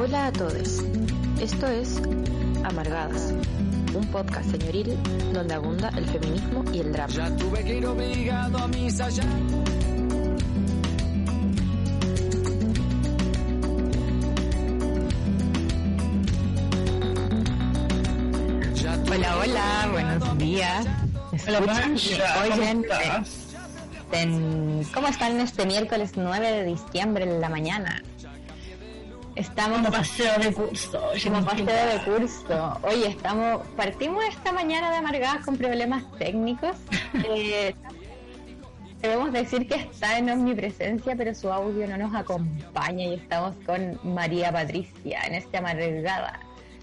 Hola a todos. Esto es Amargadas, un podcast señoril donde abunda el feminismo y el drama. Ya tuve que ir obligado a misa ya. Ya tuve Hola, hola, buenos días. ¿Me Hola, Oyen, estás? en- ¿cómo están este miércoles 9 de diciembre en la mañana? Estamos Como paseo de curso. como paseo de curso. Oye, estamos, partimos esta mañana de amargadas con problemas técnicos. Eh, debemos decir que está en omnipresencia, pero su audio no nos acompaña y estamos con María Patricia en esta amargada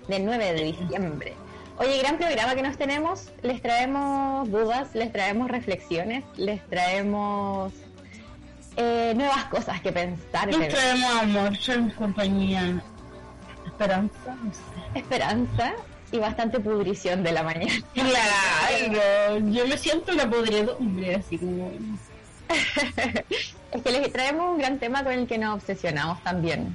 del 9 de diciembre. Oye, gran programa que nos tenemos. Les traemos dudas, les traemos reflexiones, les traemos eh, nuevas cosas que pensar. Traemos amor, traemos compañía, esperanza, esperanza y bastante pudrición de la mañana. Claro, yo me siento una podredumbre, así como... es que les traemos un gran tema con el que nos obsesionamos también.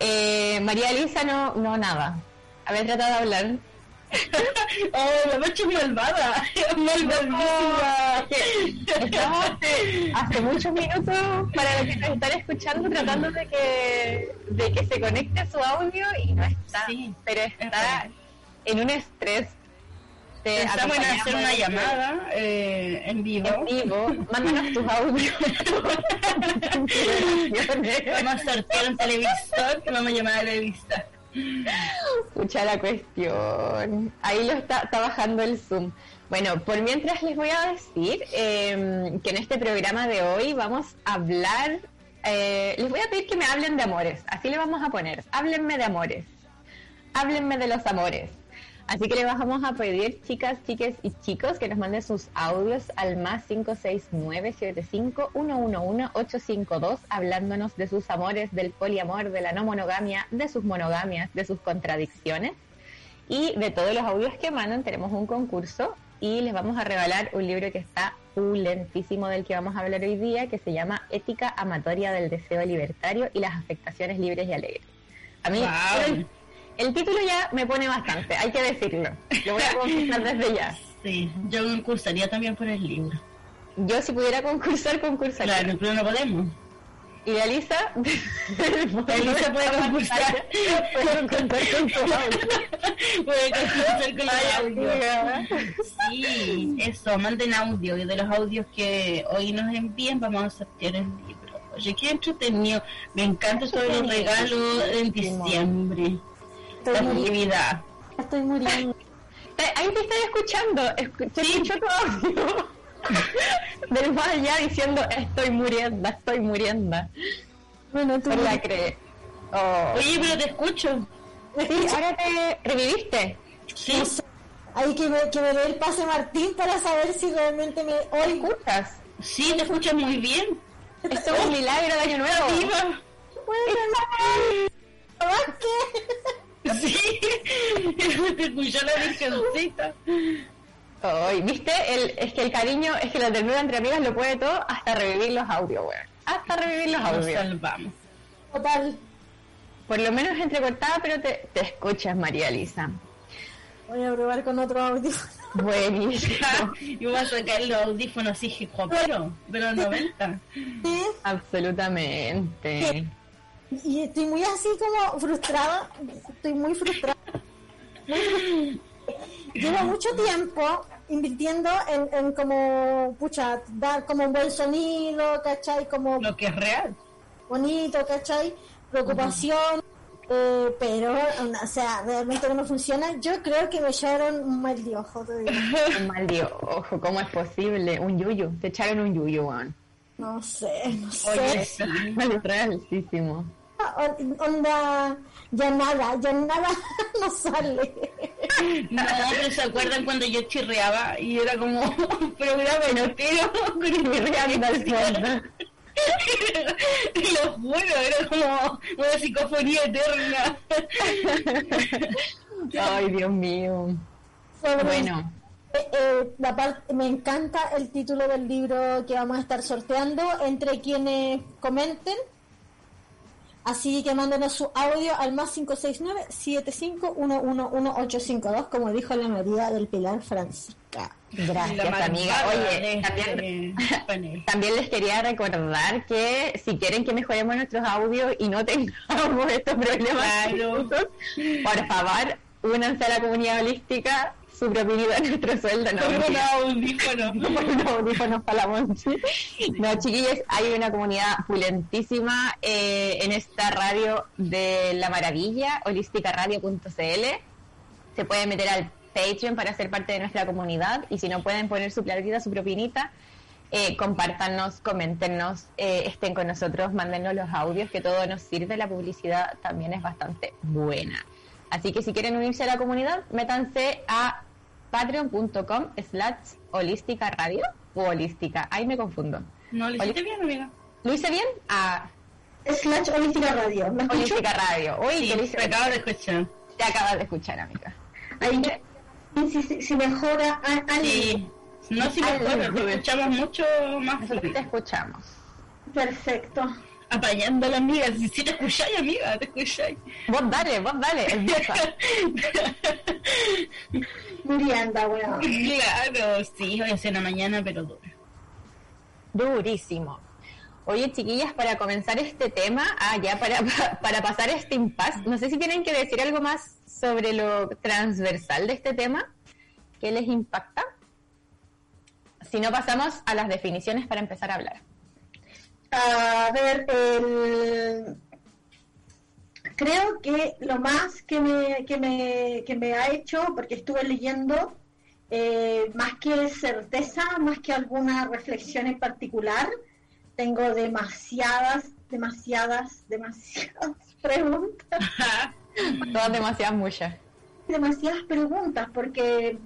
Eh, María Elisa no, no nada. Haber tratado de hablar. ¡Oh, la noche malvada! ¡Malvadísima! Estamos hace, hace muchos minutos para los que nos están escuchando tratando de que, de que se conecte su audio y no está. Sí, pero es está en un estrés. Te Pensamos en hacer una llamada eh, en vivo. en vivo. Mándanos tus audios. Vamos a sortear un televisor que vamos a llamar a la revista. Escucha la cuestión. Ahí lo está, bajando el Zoom. Bueno, por mientras les voy a decir eh, que en este programa de hoy vamos a hablar, eh, les voy a pedir que me hablen de amores, así le vamos a poner, háblenme de amores, háblenme de los amores. Así que le vamos a pedir, chicas, chiques y chicos, que nos manden sus audios al más 569-75-111-852, hablándonos de sus amores, del poliamor, de la no monogamia, de sus monogamias, de sus contradicciones. Y de todos los audios que mandan, tenemos un concurso y les vamos a regalar un libro que está lentísimo del que vamos a hablar hoy día, que se llama Ética Amatoria del Deseo Libertario y las Afectaciones Libres y Alegres. A mí, Wow. El, el título ya me pone bastante, hay que decirlo. Lo voy a confesar desde ya. Sí, yo concursaría también por el libro. Yo si pudiera concursar, concursaría. Claro, pero no podemos. Y de Alisa, Elisa puede concursar. puede concursar con su audio. Puede concursar con audios. amiga. Sí, eso, manden audio y de los audios que hoy nos envíen vamos a sortear el libro. Oye, qué entretenido. Me encanta sobre los regalos en diciembre. Estoy muriendo. actividad. Estoy muriendo. Te- Ahí te estoy escuchando. Escu- te escucho tu audio. Del más allá diciendo estoy muriendo, estoy muriendo. Bueno, tú No la crees. Oh. Oye, pero te escucho. Sí, ahora te reviviste. Sí, hay que ver, que me dé el pase Martín para saber si realmente me ¿Hoy escuchas? sí, te escuchas muy bien. Esto es un milagro de año nuevo. Viva. ¿Más que? Sí, te escuchó la virgencita. Ay, ¿viste? El, es que el cariño, es que la ternura entre amigas lo puede todo hasta revivir los audios, weón. Hasta revivir los Nos audios. salvamos. Total. Por lo menos entrecortada, pero te, te escuchas, María Elisa. Voy a probar con otro audio. Buenísimo. Y voy a sacar los audífonos así hopero de los 90. Sí, Absolutamente. Y estoy muy así como frustrada. Estoy muy frustrada. Llevo mucho tiempo invirtiendo en, en como, pucha, dar como un buen sonido, ¿cachai? Como Lo que es real. bonito, ¿cachai? Preocupación, eh, pero, o sea, realmente no me funciona. Yo creo que me echaron un mal de ojo todavía. Un mal de ojo, ¿cómo es posible? Un yuyu. Te echaron un yuyu, weón. No sé, no sé. Oye, sí. Realísimo. On- onda, ya nada, ya nada no sale. No, pero se acuerdan cuando yo chirreaba y era como un programa entero con. Te lo juro, era como una psicofonía eterna. Ay, Dios mío. Sobre- Bueno, eh, eh, la parte, me encanta el título del libro que vamos a estar sorteando entre quienes comenten. Así que mándenos su audio al más 569-75111852, como dijo la María del Pilar Francisca. Gracias, amiga. Oye, también, también les quería recordar que si quieren que mejoremos nuestros audios y no tengamos estos problemas, por favor, únanse a la comunidad holística su propinidad nuestro sueldo. No, por un audífono. por un audífono para la Monchi. No, chiquillos, hay una comunidad pulentísima eh, en esta radio de la maravilla, holísticaradio.cl. Se pueden meter al Patreon para ser parte de nuestra comunidad y si no pueden poner su platita, su propinita, eh, compártanos, coméntenos, eh, estén con nosotros, mándenos los audios, que todo nos sirve. La publicidad también es bastante buena. Así que si quieren unirse a la comunidad, métanse a patreon.com slash holística radio o holística. Ahí me confundo. No, lo hiciste bien, amiga. ¿Lo hice bien? Ah, Slash Holística Radio. ¿Me holística radio. Uy, Sí, que lo hice te acabo de escuchar. Te acabas de escuchar, amiga. Ahí, si, si, si mejora a- algo. Sí. No, si Ay, mejor, ay, te ay. escuchamos mucho más te escuchamos. Perfecto. Apañando a la amiga. Si, si te escucháis, amiga, te escucháis. Vos dale, vos dale, empieza. Murienda, weón. claro, sí, hoy es en la mañana, pero duro. Durísimo. Oye, chiquillas, para comenzar este tema, ah, ya para, para pasar este impasse, no sé si tienen que decir algo más sobre lo transversal de este tema, ¿qué les impacta? Si no, pasamos a las definiciones para empezar a hablar. A ver, el... creo que lo más que me, que me, que me ha hecho, porque estuve leyendo, eh, más que certeza, más que alguna reflexión en particular, tengo demasiadas, demasiadas, demasiadas preguntas, Todas demasiadas muchas. demasiadas preguntas, porque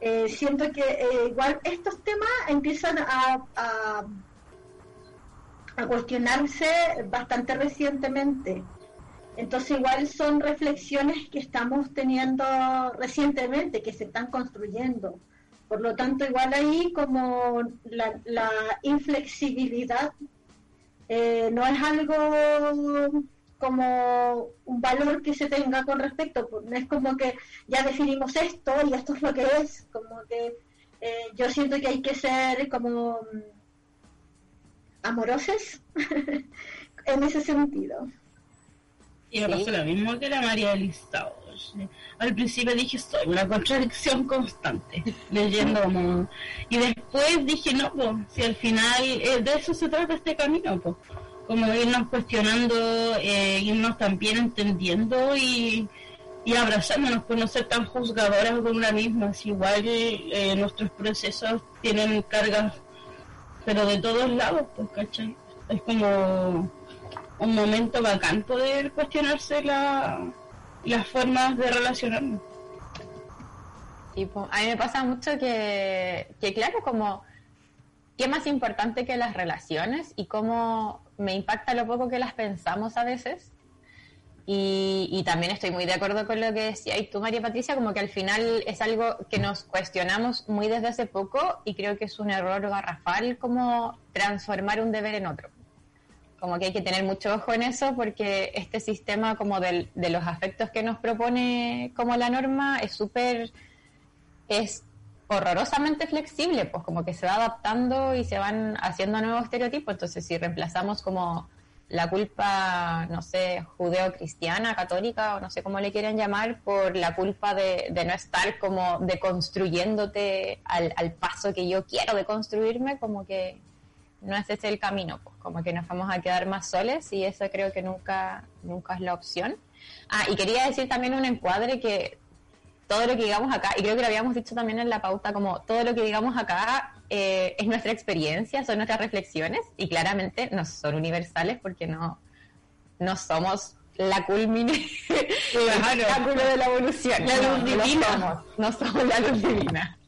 eh, siento que eh, igual estos temas empiezan a, a a cuestionarse bastante recientemente. Entonces igual son reflexiones que estamos teniendo recientemente, que se están construyendo. Por lo tanto, igual ahí como la, la inflexibilidad eh, no es algo como un valor que se tenga con respecto, no es como que ya definimos esto y esto es lo que es, como que eh, yo siento que hay que ser como amorosos en ese sentido. Y me Sí. pasó lo mismo que la María Elisa. oye. Al principio dije, soy una contradicción constante, leyendo como... Y después dije, no, pues, si al final eh, de eso se trata este camino, pues. Como irnos cuestionando, eh, irnos también entendiendo y, y abrazándonos, por no ser tan juzgadoras de una misma. Si igual eh, nuestros procesos tienen cargas, pero de todos lados, pues, ¿cachai? Es como un momento bacán poder cuestionarse la, las formas de relacionarnos. Tipo, a mí me pasa mucho que, que, claro, como, ¿qué más importante que las relaciones? Y cómo me impacta lo poco que las pensamos a veces. Y, y también estoy muy de acuerdo con lo que decía y tú, María Patricia, como que al final es algo que nos cuestionamos muy desde hace poco y creo que es un error garrafal como transformar un deber en otro. Como que hay que tener mucho ojo en eso porque este sistema como del, de los afectos que nos propone como la norma es súper es horrorosamente flexible, pues como que se va adaptando y se van haciendo nuevos estereotipos. Entonces, si reemplazamos como la culpa, no sé, judeo-cristiana, católica, o no sé cómo le quieran llamar, por la culpa de, de no estar como deconstruyéndote al, al paso que yo quiero deconstruirme, como que no es ese el camino, pues como que nos vamos a quedar más soles y eso creo que nunca, nunca es la opción. Ah, y quería decir también un encuadre que todo lo que digamos acá, y creo que lo habíamos dicho también en la pauta, como todo lo que digamos acá eh, es nuestra experiencia, son nuestras reflexiones, y claramente no son universales porque no, no somos la culmine, el cálculo de la evolución. La no, luz no divina. somos, no somos la luz divina.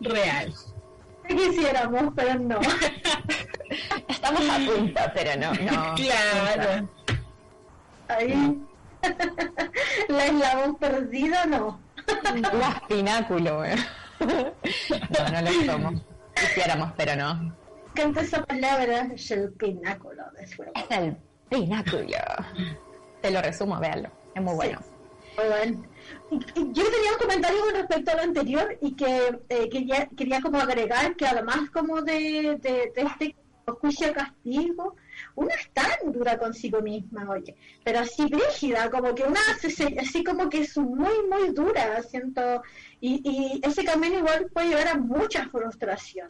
Real. Si quisiéramos, pero no. Estamos a punto, pero no, no. Claro. Ahí. La eslabón perdido, no. Las pináculo, güey. No, no lo somos. Quisiéramos, pero no. encanta esa palabra, es el pináculo de fuego. Es el pináculo. Te lo resumo, véanlo. Es muy bueno. Muy bueno. Yo tenía un comentario con respecto a lo anterior y que eh, quería, quería como agregar que además como de, de, de este juicio castigo, una es tan dura consigo misma, oye, pero así brígida, como que una así como que es muy, muy dura, siento, y, ese camino igual puede llevar a mucha frustración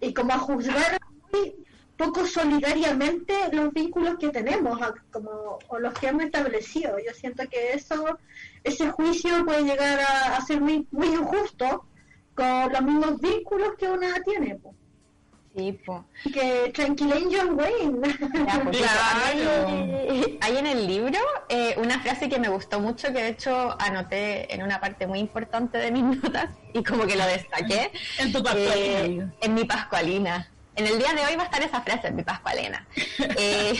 y como a juzgar muy poco solidariamente los vínculos que tenemos como o los que hemos establecido yo siento que eso ese juicio puede llegar a, ser muy muy injusto con los mismos vínculos que una tiene. Sí, po. que tranquilen John Wayne Ya, pues, Claro. Hay, hay en el libro eh, una frase que me gustó mucho, que de hecho anoté en una parte muy importante de mis notas y como que lo destaqué. En tu papel. Eh, en mi Pascualina. En el día de hoy va a estar esa frase en mi Pascualina. Eh,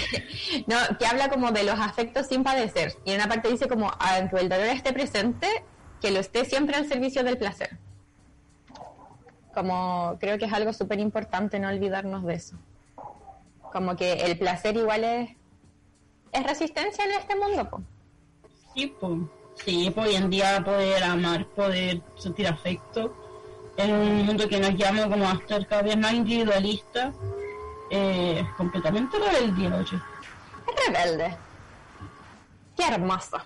no, que habla como de los afectos sin padecer. Y en una parte dice como, aunque el dolor esté presente, que lo esté siempre al servicio del placer. Como creo que es algo súper importante no olvidarnos de eso. Como que el placer igual es, es resistencia en este mundo. po. Sí, pues. Sí, hoy en día poder amar, poder sentir afecto en un mundo que nos llama como a ser cada vez más individualista, eh, es completamente rebeldía, oye. Es rebelde. Qué hermoso.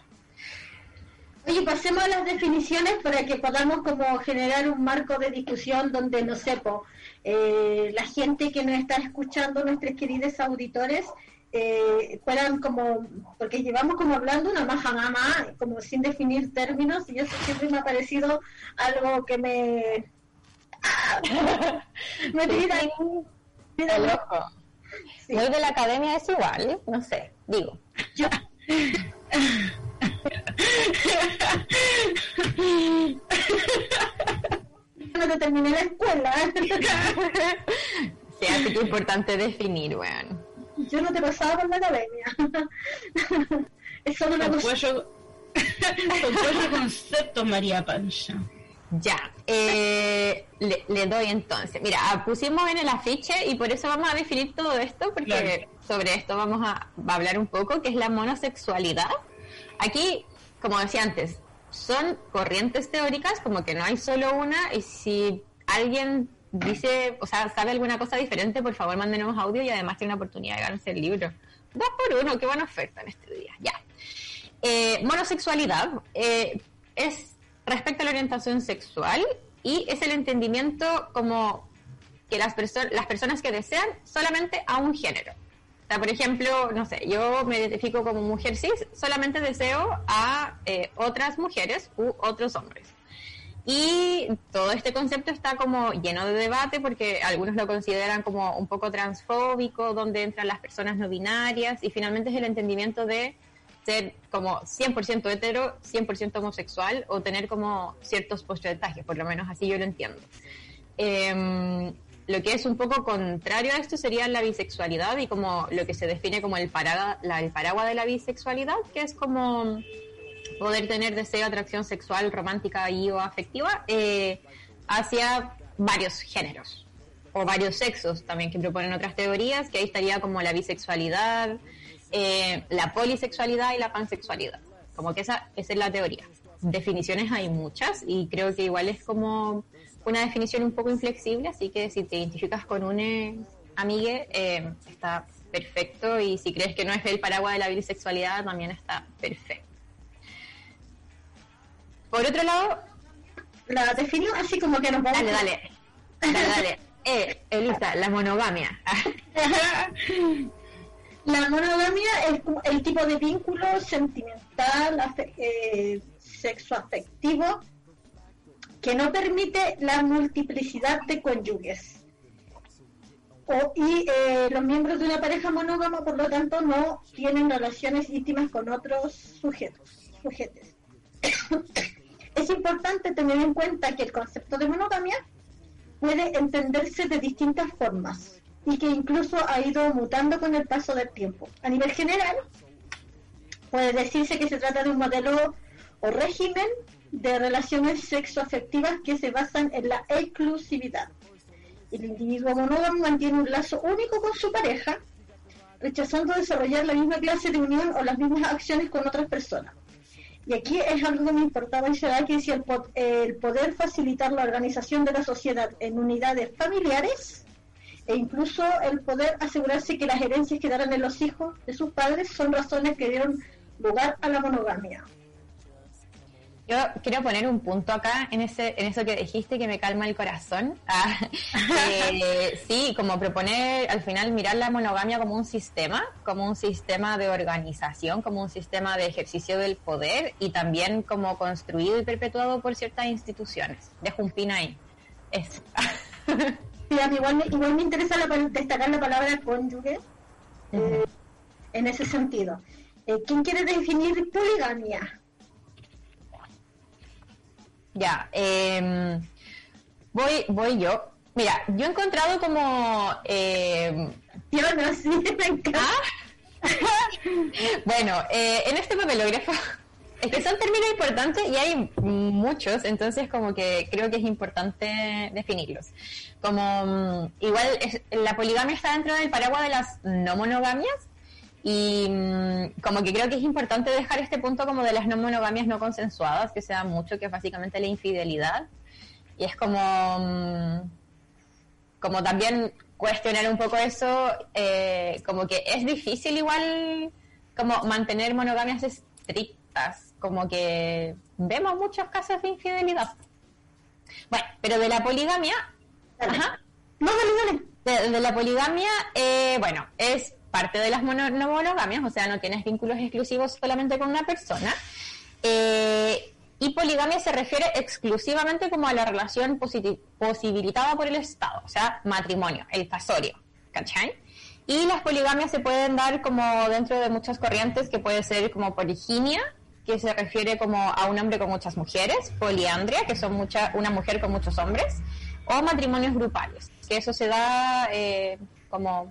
Oye, pasemos a las definiciones para que podamos como generar un marco de discusión donde, no sé, po, eh, la gente que nos está escuchando, nuestros queridos auditores, eh, puedan como, porque llevamos como hablando una maja mamá, como sin definir términos, y eso siempre me ha parecido algo que me... me tira ahí, tira ojo. Sí. Muy de la academia es igual, no sé, digo. Yo- Cuando terminé la escuela, Sí, así que es importante definir, weón. yo no te pasaba por la academia. Es solo una cosa. cuello, con cuello concepto, María Pancha. Ya, eh, le, le doy entonces. Mira, pusimos en el afiche y por eso vamos a definir todo esto, porque Claro. sobre esto vamos a, va a hablar un poco, que es la monosexualidad. Aquí, como decía antes, son corrientes teóricas, como que no hay solo una, y si alguien dice, o sea, sabe alguna cosa diferente, por favor mándenos audio y además tiene una oportunidad de ganarse el libro. Dos por uno, qué buena oferta en este día. Ya. Eh, monosexualidad eh, es respecto a la orientación sexual y es el entendimiento como que las, perso- las personas que desean solamente a un género. Sea, por ejemplo, no sé, yo me identifico como mujer cis, solamente deseo a eh, otras mujeres u otros hombres. Y todo este concepto está como lleno de debate porque algunos lo consideran como un poco transfóbico, donde entran las personas no binarias y finalmente es el entendimiento de ser como 100% hetero, 100% homosexual o tener como ciertos porcentajes, por lo menos así yo lo entiendo. Em, lo que es un poco contrario a esto sería la bisexualidad y como lo que se define como el, paraga- la- el paraguas de la bisexualidad, que es como poder tener deseo, atracción sexual, romántica y o afectiva eh, hacia varios géneros o varios sexos también que proponen otras teorías, que ahí estaría como la bisexualidad, eh, la polisexualidad y la pansexualidad. Como que esa, esa es la teoría. Definiciones hay muchas y creo que igual es como una definición un poco inflexible, así que si te identificas con un eh, amigue, eh, está perfecto y si crees que no es el paraguas de la bisexualidad, también está perfecto. Por otro lado, La definió así como que nos vamos dale, dale, dale, dale. Eh, Elisa, la monogamia. La monogamia es el tipo de vínculo sentimental, afe- eh, sexoafectivo, que no permite la multiplicidad de cónyuges. Y eh, los miembros de una pareja monógama, por lo tanto, no tienen relaciones íntimas con otros sujetos. es importante tener en cuenta que el concepto de monogamia puede entenderse de distintas formas y que incluso ha ido mutando con el paso del tiempo. A nivel general, puede decirse que se trata de un modelo o régimen de relaciones sexoafectivas que se basan en la exclusividad El individuo monógamo mantiene un lazo único con su pareja, rechazando desarrollar la misma clase de unión o las mismas acciones con otras personas. Y aquí es algo que me importaba y se que decía el, el poder facilitar la organización de la sociedad en unidades familiares e incluso el poder asegurarse que las herencias que darán en los hijos de sus padres son razones que dieron lugar a la monogamia. Yo quiero poner un punto acá en ese en eso que dijiste que me calma el corazón. Ah, eh, sí, como proponer al final mirar la monogamia como un sistema, como un sistema de organización, como un sistema de ejercicio del poder y también como construido y perpetuado por ciertas instituciones. Dejo un pin ahí. Eso. Sí, igual, me, igual me interesa la destacar la palabra cónyuge eh, en ese sentido. Eh, ¿Quién quiere definir poligamia? Ya, em, voy, voy yo. Mira, yo he encontrado como em, Yo no, sí, me bueno, eh, en este papelógrafo, es que son términos importantes y hay muchos, entonces como que creo que es importante definirlos. Como mm, igual es- la poligamia está dentro del paraguas de las no monogamias y mm, como que creo que es importante dejar este punto como de las no monogamias no consensuadas, que se da mucho, que es básicamente la infidelidad. Y es como, mm, como también cuestionar un poco eso, eh, como que es difícil igual como mantener monogamias estrictas, como que vemos muchos casos de infidelidad. Bueno, pero de la poligamia, Dale. ajá, No, dale, dale. de, de la poligamia, eh, bueno, es parte de las mono- no monogamias, o sea, no tienes vínculos exclusivos solamente con una persona. Eh, y poligamia se refiere exclusivamente como a la relación posibilitada por el Estado, o sea, matrimonio, el casorio, ¿cachai? Y las poligamias se pueden dar como dentro de muchas corrientes, que puede ser como poliginia, que se refiere como a un hombre con muchas mujeres, poliandria, que son mucha, una mujer con muchos hombres, o matrimonios grupales, que eso se da eh, como,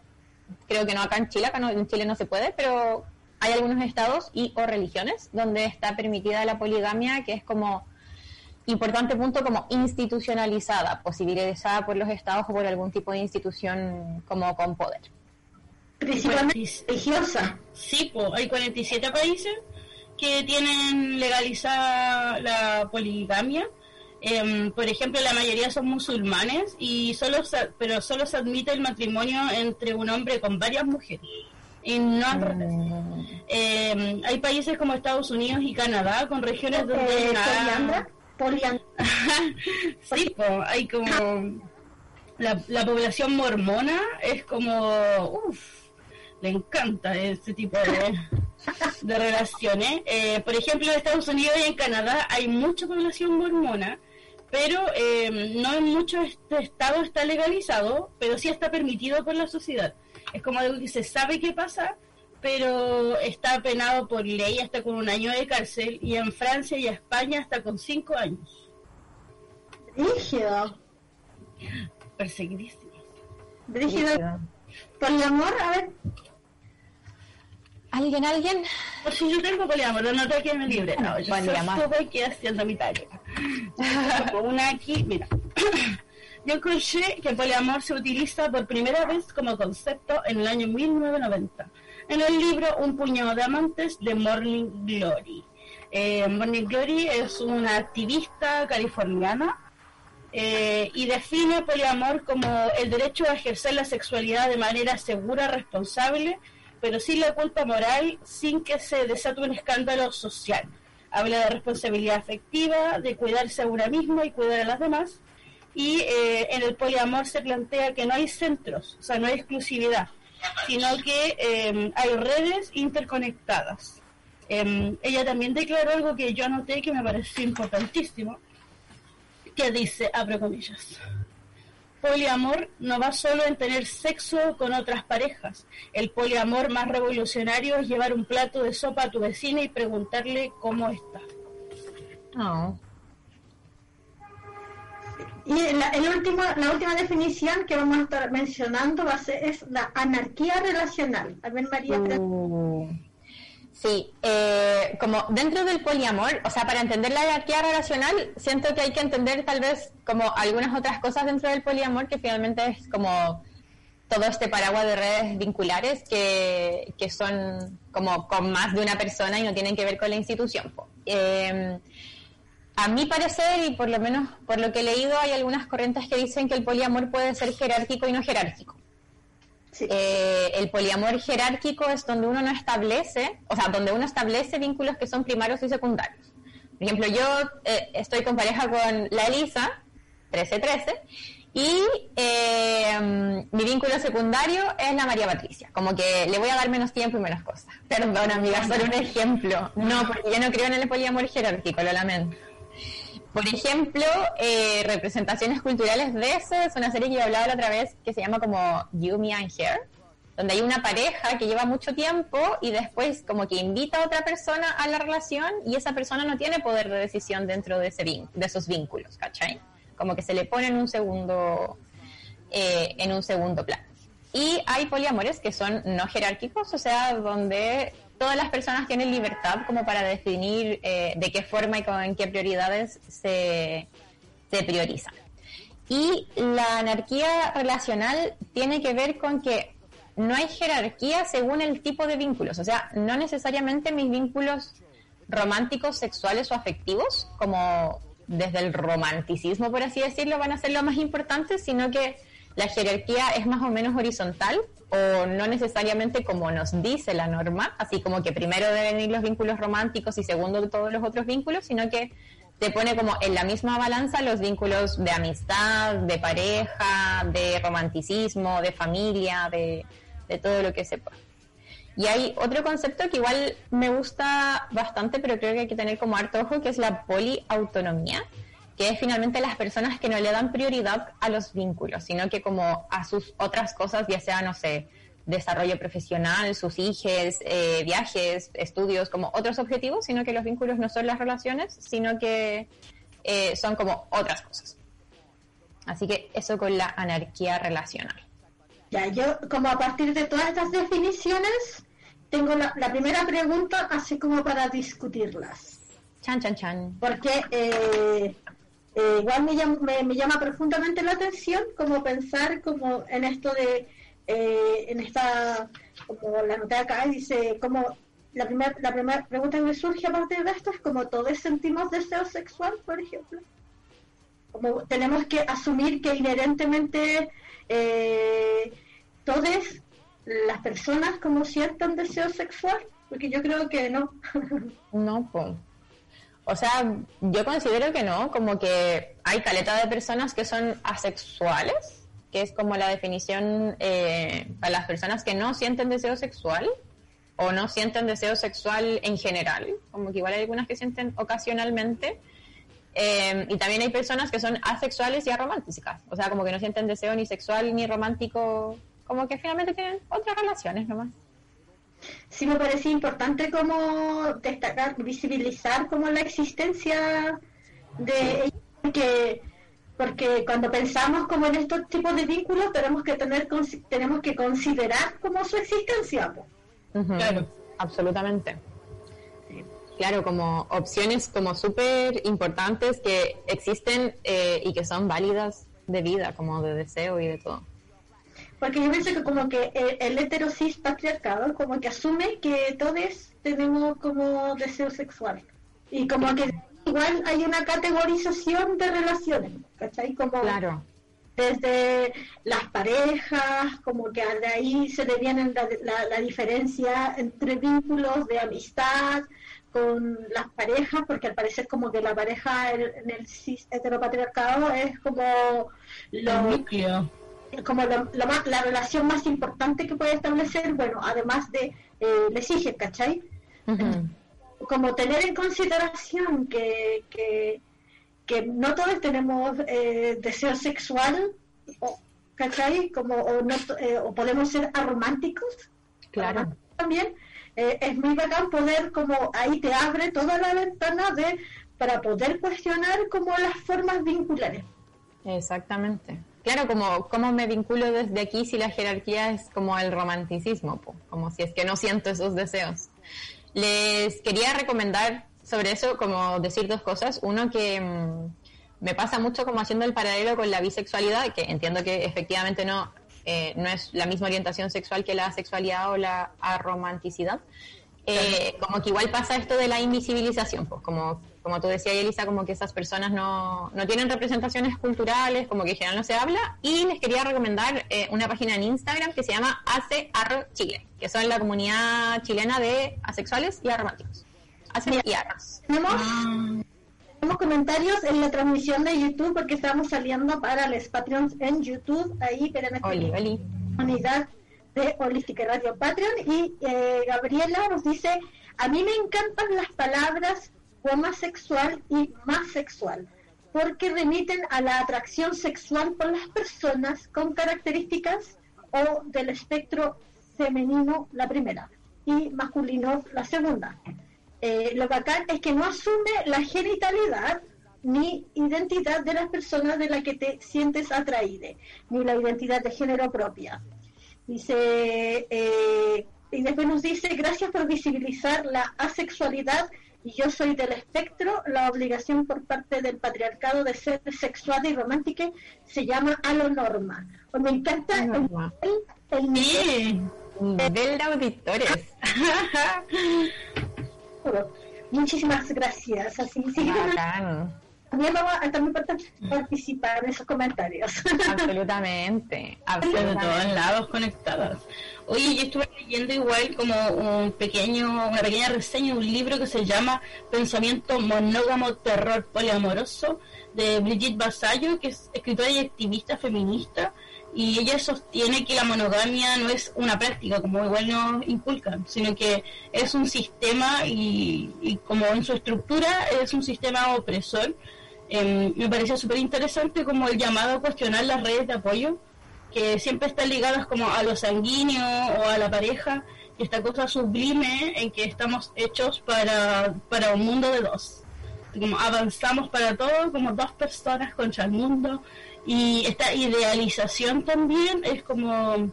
creo que no acá en Chile, acá no- en Chile no se puede, pero hay algunos estados y o religiones donde está permitida la poligamia, que es como importante punto como institucionalizada, posibilizada por los estados o por algún tipo de institución como con poder. Principalmente religiosa. Sí, po, hay 47 países que tienen legalizada la poligamia. Em, por ejemplo, la mayoría son musulmanes y solo se- pero solo se admite el matrimonio entre un hombre con varias mujeres. Y no al revés. Em, hay países como Estados Unidos y Canadá con regiones donde Eh, nada- poliandra. Poliandra. sí, po, hay como la, la población mormona es como uff, le encanta este tipo de, de relaciones. Eh, por ejemplo, en Estados Unidos y en Canadá hay mucha población mormona, pero eh, no en muchos est- estados está legalizado, pero sí está permitido por la sociedad. Es como algo que se sabe que pasa, pero está penado por ley hasta con un año de cárcel y en Francia y España hasta con cinco años. Rígido. Perseguidísimo. Rígido. Poliamor, a ver. ¿Alguien, alguien? Por si yo tengo poliamor, lo noté aquí en el libre. No, yo solo estuve aquí haciendo mi tarea. Una aquí, mira. Yo encontré que poliamor se utiliza por primera vez como concepto en el año 1990 en el libro Un puñado de amantes de Morning Glory. Eh, Morning Glory es una activista californiana eh, y define poliamor como el derecho a ejercer la sexualidad de manera segura, responsable, pero sin la culpa moral, sin que se desate un escándalo social. Habla de responsabilidad afectiva, de cuidarse a una misma y cuidar a las demás. Y eh, en el poliamor se plantea que no hay centros, o sea, no hay exclusividad, sino que eh, hay redes interconectadas. Em, ella también declaró algo que yo anoté que me pareció importantísimo, que dice, abro comillas, poliamor no va solo en tener sexo con otras parejas. El poliamor más revolucionario es llevar un plato de sopa a tu vecina y preguntarle cómo está. No. Y la, el último, la última definición que vamos a estar mencionando va a ser es la anarquía relacional. A ver, María, espera. Sí, eh, como dentro del poliamor, o sea, para entender la jerarquía relacional, siento que hay que entender tal vez como algunas otras cosas dentro del poliamor que finalmente es como todo este paraguas de redes vinculares que, que son como con más de una persona y no tienen que ver con la institución. Eh, a mi parecer, y por lo menos por lo que he leído, hay algunas corrientes que dicen que el poliamor puede ser jerárquico y no jerárquico. Eh, el poliamor jerárquico es donde uno no establece, o sea, donde uno establece vínculos que son primarios y secundarios. Por ejemplo, yo eh, estoy con pareja con la Elisa, 1313, y eh, mi vínculo secundario es la María Patricia. Como que le voy a dar menos tiempo y menos cosas. Perdón, amiga, solo un ejemplo. No, porque yo no creo en el poliamor jerárquico, lo lamento. Por ejemplo, eh, representaciones culturales de eso es una serie que yo hablaba la otra vez que se llama como You, Me and Her, donde hay una pareja que lleva mucho tiempo y después como que invita a otra persona a la relación y esa persona no tiene poder de decisión dentro de, ese de esos vínculos, ¿cachai? Como que se le pone en un segundo, eh, en un segundo plano. Y hay poliamores que son no jerárquicos, o sea, donde todas las personas tienen libertad como para definir eh, de qué forma y con qué prioridades se, se priorizan. Y la anarquía relacional tiene que ver con que no hay jerarquía según el tipo de vínculos. O sea, no necesariamente mis vínculos románticos, sexuales o afectivos, como desde el romanticismo, por así decirlo, van a ser lo más importante, sino que la jerarquía es más o menos horizontal o no necesariamente como nos dice la norma, así como que primero deben ir los vínculos románticos y segundo todos los otros vínculos, sino que te pone como en la misma balanza los vínculos de amistad, de pareja, de romanticismo, de familia, de, todo lo que se puede. Y hay otro concepto que igual me gusta bastante, pero creo que hay que tener como harto ojo, que es la poliautonomía, que es finalmente las personas que no le dan prioridad a los vínculos, sino que como a sus otras cosas, ya sea, no sé, desarrollo profesional, sus hijos, eh, viajes, estudios, como otros objetivos, sino que los vínculos no son las relaciones, sino que eh, son como otras cosas. Así que eso con la anarquía relacional. Ya, yo como a partir de todas estas definiciones, tengo la, primera pregunta así como para discutirlas. Chan, chan, chan. Porque eh, eh, igual me llama, me, llama, profundamente la atención como pensar como en esto de, eh, en esta, como la nota acá dice, como la primera la primera pregunta que me surge a partir de esto es como todos sentimos deseo sexual, por ejemplo. Como tenemos que asumir que inherentemente eh, todas las personas como sientan deseo sexual, porque yo creo que no. no, pues o sea, yo considero que no, como que hay caleta de personas que son asexuales, que es como la definición eh, para las personas que no sienten deseo sexual o no sienten deseo sexual en general, como que igual hay algunas que sienten ocasionalmente. Eh, y también hay personas que son asexuales y arománticas, o sea, como que no sienten deseo ni sexual ni romántico, como que finalmente tienen otras relaciones nomás sí me parecía importante como destacar, visibilizar como la existencia de que porque cuando pensamos como en estos tipos de vínculos tenemos que tener tenemos que considerar como su existencia claro. Absolutamente. Claro como opciones como súper importantes que existen eh, y que son válidas de vida como de deseo y de todo porque yo pienso que como que el, heterosis patriarcado como que asume que todos tenemos como deseo sexual. Y como que igual hay una categorización de relaciones, ¿cachai? Como claro. desde las parejas, como que de ahí se le viene la, la, diferencia entre vínculos de amistad con las parejas, porque al parecer como que la pareja en, el cis heteropatriarcado es como lo, núcleo como la relación más importante que puede establecer, bueno, además de eh, les hijos, ¿cachai? Como tener en consideración que, que, no todos tenemos eh, deseo sexual, o, ¿cachai? Como, o, no, eh, o podemos ser arománticos. Claro. También eh, es muy bacán poder, como ahí te abre toda la ventana de para poder cuestionar como las formas vinculares. Exactamente claro, como cómo me vinculo desde aquí si la jerarquía es como el romanticismo, como si es que no siento esos deseos. Les quería recomendar sobre eso, como decir dos cosas. Uno que mm, me pasa mucho como haciendo el paralelo con la bisexualidad, que entiendo que efectivamente no, eh, no es la misma orientación sexual que la sexualidad o la aromanticidad. Eh, como que igual pasa esto de la invisibilización, pues como, como tú decías, Elisa, como que esas personas no, no tienen representaciones culturales, como que en general no se habla, y les quería recomendar eh, una página en Instagram que se llama Arro Chile, que son la comunidad chilena de asexuales y y arros. Tenemos, tenemos comentarios en la transmisión de YouTube porque estamos saliendo para los Patreons en YouTube. Ahí queremos Oli, oli. comunidad de Holística Radio Patreon y eh, Gabriela nos dice a mí me encantan las palabras homosexual y más sexual porque remiten a la atracción sexual por las personas con características o del espectro femenino la primera y masculino la segunda. Eh, lo bacán es que no asume la genitalidad ni identidad de las personas de la que te sientes atraída, ni la identidad de género propia. Dice, eh, y después nos dice, gracias por visibilizar la asexualidad y yo soy del espectro, la obligación por parte del patriarcado de ser sexuada y romántica se llama alonorma. Pues me encanta el, el, el nivel sí. Nivel de auditores. Muchísimas gracias. Así. También vamos a también part- participar en esos comentarios. Absolutamente. de Absolutamente. todos lados conectadas. Oye, yo estuve leyendo igual como un pequeño, una pequeña reseña de un libro que se llama Pensamiento Monógamo Terror Poliamoroso de Brigitte Basallo, que es escritora y activista feminista, y ella sostiene que la monogamia no es una práctica, como igual nos inculcan, sino que es un sistema y, y como en su estructura es un sistema opresor. Em, me parece súper interesante como el llamado a cuestionar las redes de apoyo que siempre están ligadas como a lo sanguíneo o a la pareja y esta cosa sublime en que estamos hechos para, para un mundo de dos como avanzamos para todo como dos personas contra el mundo y esta idealización también es como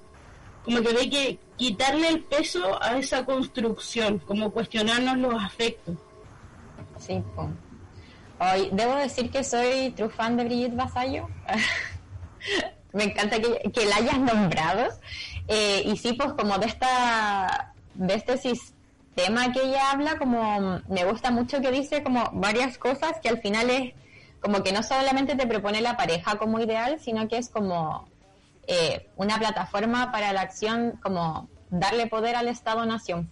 como que hay que quitarle el peso a esa construcción como cuestionarnos los afectos Sí. Hoy, debo decir que soy true fan de Brigitte Basallo. Me encanta que, que la hayas nombrado. Eh, y sí, pues como de esta de este sistema que ella habla, como me gusta mucho que dice como varias cosas que al final es como que no solamente te propone la pareja como ideal, sino que es como eh, una plataforma para la acción, como darle poder al Estado-Nación.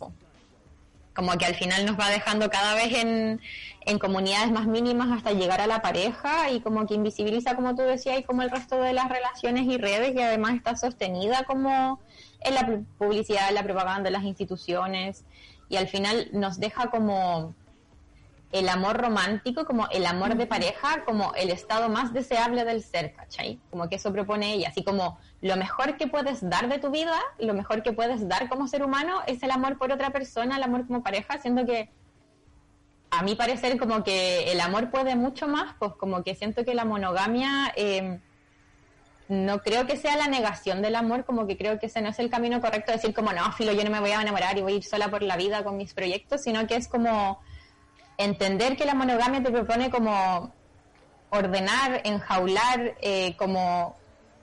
Como que al final nos va dejando cada vez en, en comunidades más mínimas hasta llegar a la pareja y como que invisibiliza, como tú decías, y como el resto de las relaciones y redes y además está sostenida como en la pu- publicidad, en la propaganda, en las instituciones y al final nos deja como el amor romántico, como el amor de pareja, como el estado más deseable del ser, ¿cachai? Como que eso propone ella, así como lo mejor que puedes dar de tu vida, lo mejor que puedes dar como ser humano es el amor por otra persona, el amor como pareja, siendo que a mi parecer como que el amor puede mucho más, pues como que siento que la monogamia eh, no creo que sea la negación del amor, como que creo que ese no es el camino correcto, decir como no, filo, yo no me voy a enamorar y voy a ir sola por la vida con mis proyectos, sino que es como entender que la monogamia te propone como ordenar, enjaular, eh, como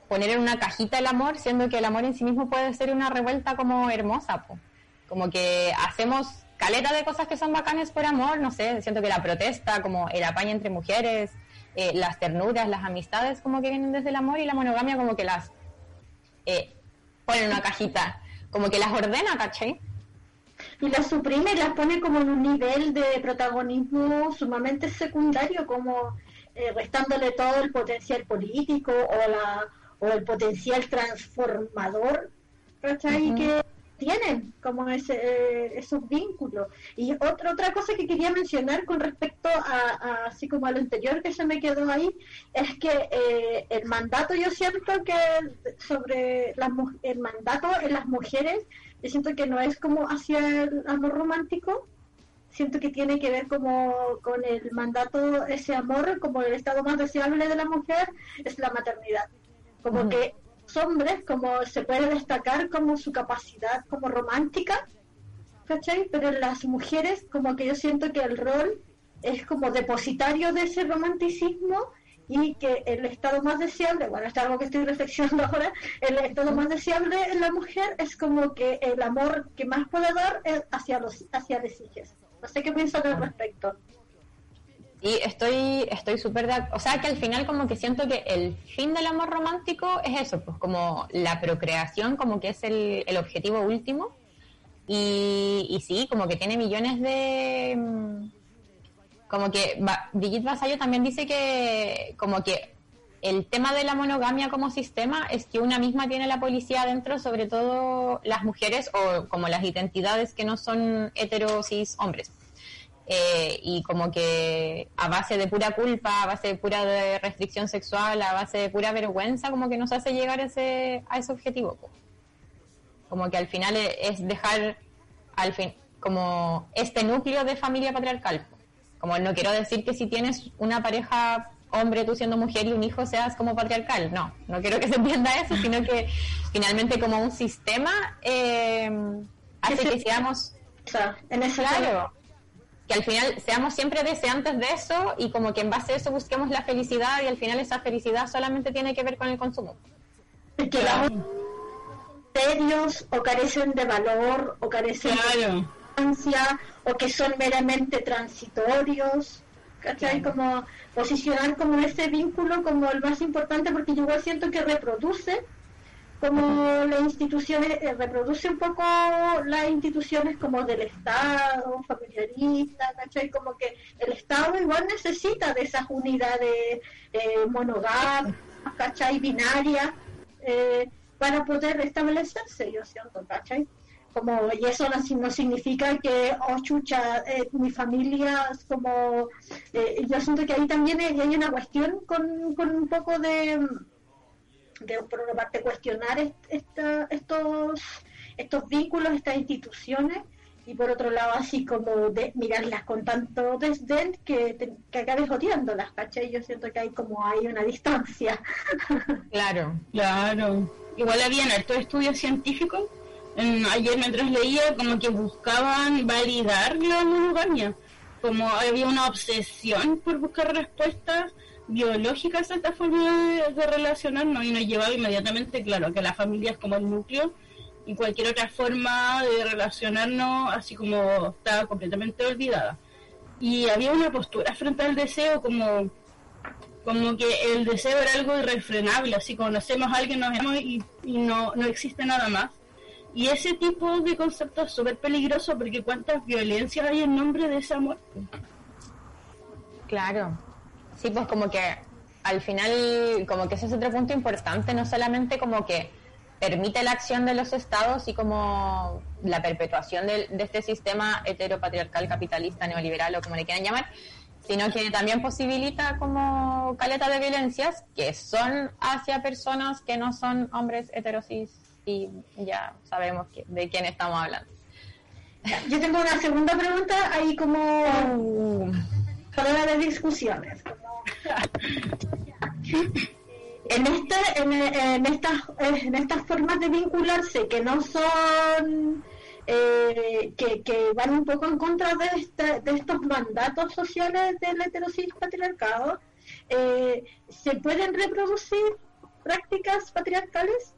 poner en una cajita el amor, siendo que el amor en sí mismo puede ser una revuelta como hermosa, po. como que hacemos caleta de cosas que son bacanes por amor, no sé, siento que la protesta, como el apaño entre mujeres, eh, las ternuras, las amistades, como que vienen desde el amor y la monogamia como que las eh, pone en una cajita, como que las ordena, ¿cachai? Y las suprime y las pone como en un nivel de protagonismo sumamente secundario, como eh, restándole todo el potencial político o la o el potencial transformador ¿cachai? Ujú. que tienen como ese, eh, esos vínculos. Y otra otra cosa que quería mencionar con respecto a, a- así como a lo anterior que se me quedó ahí, es que eh, el mandato yo siento que sobre las el mandato en las mujeres, yo siento que no es como hacia el amor romántico, siento que tiene que ver como con el mandato, ese amor, como el estado más deseable de la mujer, es la maternidad. Como que los hombres, como se puede destacar como su capacidad como romántica, ¿cachai? Pero en las mujeres como que yo siento que el rol es como depositario de ese romanticismo y que el estado más deseable, bueno, esto es algo que estoy reflexionando ahora, el estado más deseable en la mujer es como que el amor que más puede dar es hacia los hacia los hijos. No sé qué piensan al respecto. Y estoy estoy súper de O sea, que al final como que siento que el fin del amor romántico es eso, pues como la procreación como que es el, el objetivo último. Y, y sí, como que tiene millones de mm, como que Brigitte Vasallo también dice que como que el tema de la monogamia como sistema es que una misma tiene la policía adentro, sobre todo las mujeres o como las identidades que no son heterosis hombres. Eh, y como que a base de pura culpa, a base de pura restricción sexual, a base de pura vergüenza, como que nos hace llegar ese, a ese objetivo. Como que al final es dejar al fin como este núcleo de familia patriarcal. Como no quiero decir que si tienes una pareja hombre, tú siendo mujer y un hijo seas como patriarcal. No, no quiero que se entienda eso, sino que finalmente como un sistema eh, hace que seamos... en ese claro, que al final seamos siempre deseantes de eso y como que en base a eso busquemos la felicidad y al final esa felicidad solamente tiene que ver con el consumo. Que claro. serios o carecen de valor o carecen de o que son meramente transitorios, ¿cachai? Como posicionar como ese vínculo como el más importante porque yo igual siento que reproduce como las instituciones, eh, reproduce un poco las instituciones como del Estado, familiarista, ¿cachai? Como que el Estado igual necesita de esas unidades eh, monogámicas, ¿cachai? Binarias, eh, para poder establecerse, yo siento, ¿cachai? Como y eso no, significa que oh chucha eh, mi familia como eh, yo siento que ahí también hay, una cuestión con, con, un poco de por una parte cuestionar esta, estos estos vínculos estas instituciones y por otro lado así como de mirarlas con tanto desdén que, que acabes odiándolas ¿cachai? yo siento que hay como hay una distancia claro claro igual habían estos estudios científicos ayer mientras leía como que buscaban validar la monogamia, como había una obsesión por buscar respuestas biológicas a esta forma de, relacionarnos y nos llevaba inmediatamente, claro, que la familia es como el núcleo y cualquier otra forma de relacionarnos así como estaba completamente olvidada. Y había una postura frente al deseo como como que el deseo era algo irrefrenable, así conocemos a alguien, nos vemos y, y no, no existe nada más y ese tipo de concepto es súper peligroso porque cuántas violencias hay en nombre de esa muerte. Claro. Sí, pues como que al final, como que ese es otro punto importante, no solamente como que permite la acción de los estados y como la perpetuación de, de este sistema heteropatriarcal, capitalista, neoliberal o como le quieran llamar, sino que también posibilita como caleta de violencias que son hacia personas que no son hombres heterosis y ya sabemos de quién estamos hablando. Yo tengo una segunda pregunta ahí como uh. de discusiones. en este, en, estas en estas formas de vincularse que no son eh, que, que, van un poco en contra de, este, de estos mandatos sociales del heterosis patriarcado, eh, ¿se pueden reproducir prácticas patriarcales?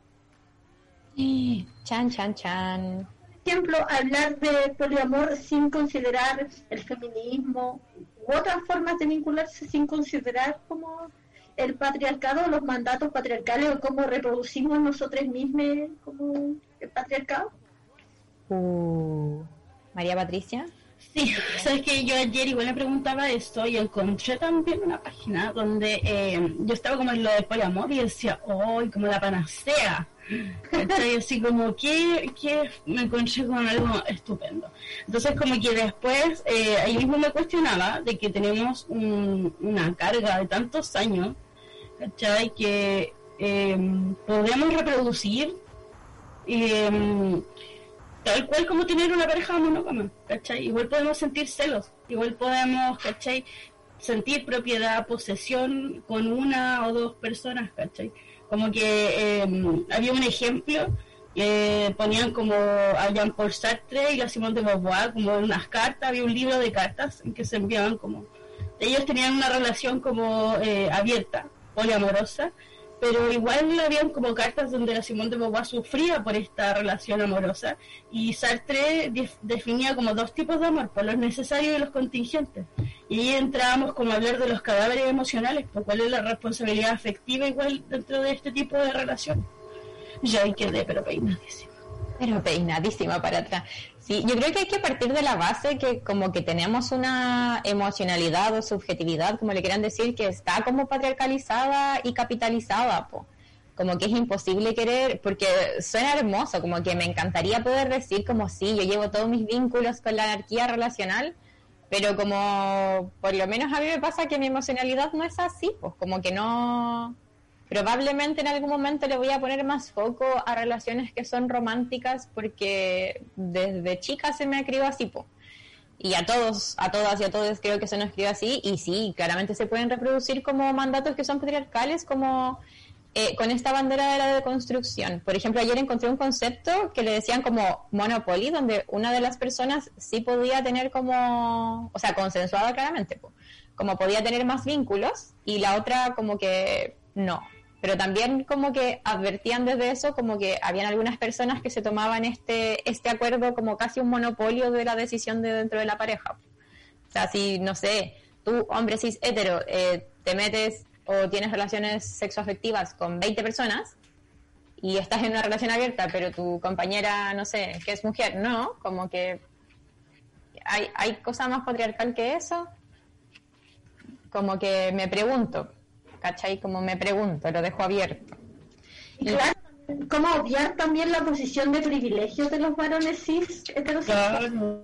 Chan, chan, chan. Por ejemplo, hablar de poliamor sin considerar el feminismo u otras formas de vincularse sin considerar como el patriarcado, los mandatos patriarcales o cómo reproducimos nosotros mismos como el patriarcado. Uh, María Patricia. Sí, sabes que yo ayer igual me preguntaba esto y encontré también una página donde eh, yo estaba como en lo de poliamor y decía, ¡oh! Como la panacea ¿Cachai? Así como que, me encontré con algo estupendo. Entonces como que después eh, ahí mismo me cuestionaba de que tenemos una carga de tantos años, ¿cachai? Que em, podemos reproducir em, tal cual como tener una pareja monógama, ¿cachai? Igual podemos sentir celos, igual podemos, ¿cachai? Sentir propiedad, posesión con una o dos personas, ¿cachai? Como que em, había un ejemplo eh, ponían como a Jean-Paul Sartre y a Simone de Beauvoir como unas cartas, había un libro de cartas en que se enviaban como... Ellos tenían una relación como eh, abierta, poliamorosa, pero igual habían como cartas donde la Simone de Beauvoir sufría por esta relación amorosa y Sartre definía como dos tipos de amor, por los necesarios y los contingentes. Y ahí entrábamos como a hablar de los cadáveres emocionales, por cuál es la responsabilidad afectiva igual dentro de este tipo de relación. Ya ahí quedé, pero peinadísima. Pero peinadísima para atrás. Sí, yo creo que hay que partir de la base que como que tenemos una emocionalidad o subjetividad, como le quieran decir, que está como patriarcalizada y capitalizada, po. como que es imposible querer, porque suena hermoso, como que me encantaría poder decir como sí, yo llevo todos mis vínculos con la anarquía relacional, pero como por lo menos a mí me pasa que mi emocionalidad no es así, pues como que no, probablemente en algún momento le voy a poner más foco a relaciones que son románticas porque desde chica se me criado así, po. Y a todos, a todas y a todos creo que se nos crió así y sí, claramente se pueden reproducir como mandatos que son patriarcales, como eh, con esta bandera de la deconstrucción. Por ejemplo, ayer encontré un concepto que le decían como monopoly, donde una de las personas sí podía tener como, o sea, consensuada claramente, como podía tener más vínculos y la otra como que no pero también como que advertían desde eso como que habían algunas personas que se tomaban este, este acuerdo como casi un monopolio de la decisión de dentro de la pareja. O sea, si, no sé, tú, hombre cis hetero, eh, te metes o tienes relaciones sexoafectivas con 20 personas y estás en una relación abierta, pero tu compañera, no sé, que es mujer, no, como que hay, hay cosa más patriarcal que eso. Como que me pregunto, ¿cachai? Como me pregunto, lo dejo abierto. Y claro, ¿cómo obviar también la posición de privilegio de los varones cis heterosexuales? Claro.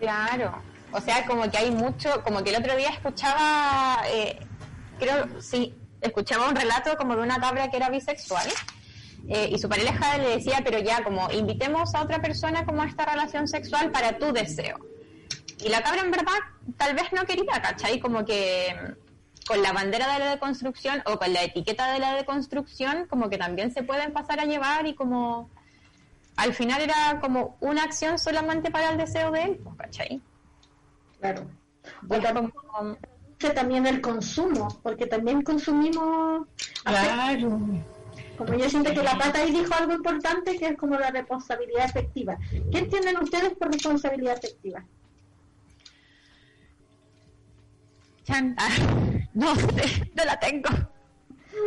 claro. O sea, como que hay mucho, como que el otro día escuchaba, eh, creo, sí, escuchaba un relato como de una cabra que era bisexual. Eh, y su pareja le decía, pero ya, como invitemos a otra persona como a esta relación sexual para tu deseo. Y la cabra en verdad tal vez no quería, ¿cachai? Como que con la bandera de la deconstrucción o con la etiqueta de la deconstrucción, como que también se pueden pasar a llevar y como al final era como una acción solamente para el deseo de él, pues, ¿cachai? Claro. O también el consumo, porque también consumimos. Claro. Como yo siento que la pata ahí dijo algo importante que es como la responsabilidad efectiva. ¿Qué entienden ustedes por responsabilidad efectiva? Chan. Ah, no no la tengo.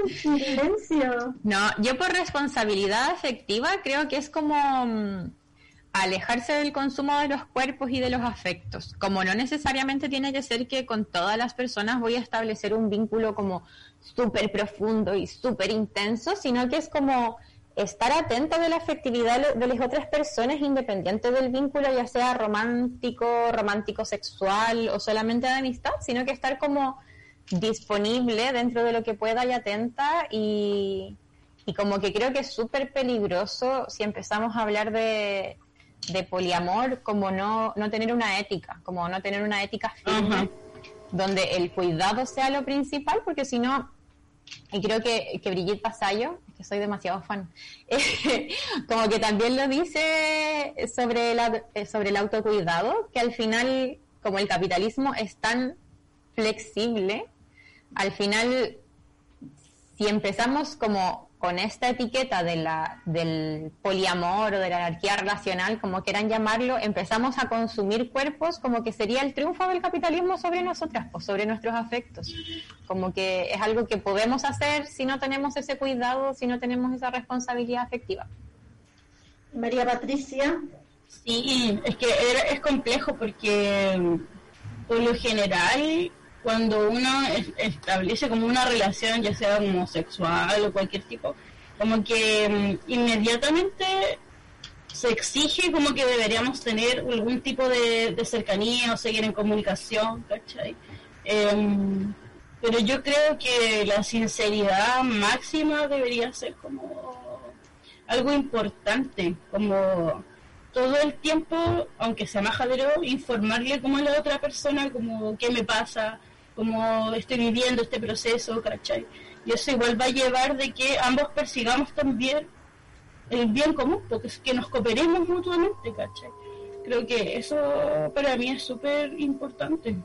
Silencio. No, yo por responsabilidad afectiva creo que es como mm, alejarse del consumo de los cuerpos y de los afectos. Como no necesariamente tiene que ser que con todas las personas voy a establecer un vínculo como súper profundo y súper intenso, sino que es como estar atento de la afectividad de las otras personas independiente del vínculo, ya sea romántico, romántico sexual o solamente de amistad, sino que estar como disponible dentro de lo que pueda y atenta y, como que creo que es súper peligroso si empezamos a hablar de, de poliamor como no, no tener una ética, como no tener una ética firme, donde el cuidado sea lo principal, porque si no, y creo que, que Brigitte Pasallo, que soy demasiado fan, como que también lo dice sobre, la, sobre el autocuidado, que al final, como el capitalismo es tan flexible, al final, si empezamos como con esta etiqueta de la, del poliamor o de la anarquía relacional, como quieran llamarlo, empezamos a consumir cuerpos como que sería el triunfo del capitalismo sobre nosotras, o pues, sobre nuestros afectos. Como que es algo que podemos hacer si no tenemos ese cuidado, si no tenemos esa responsabilidad afectiva. María Patricia. Sí, es que es complejo porque por lo general cuando uno establece como una relación, ya sea homosexual o cualquier tipo, como que mm, inmediatamente se exige como que deberíamos tener algún tipo de, cercanía o seguir en comunicación, ¿cachai? Em, pero yo creo que la sinceridad máxima debería ser como algo importante, como todo el tiempo, aunque sea majadero, informarle como a la otra persona, como qué me pasa, como estoy viviendo este proceso, ¿cachai? Y eso igual va a llevar de que ambos persigamos también el bien común, porque es que nos cooperemos mutuamente, ¿cachai? Creo que eso para mí es súper importante.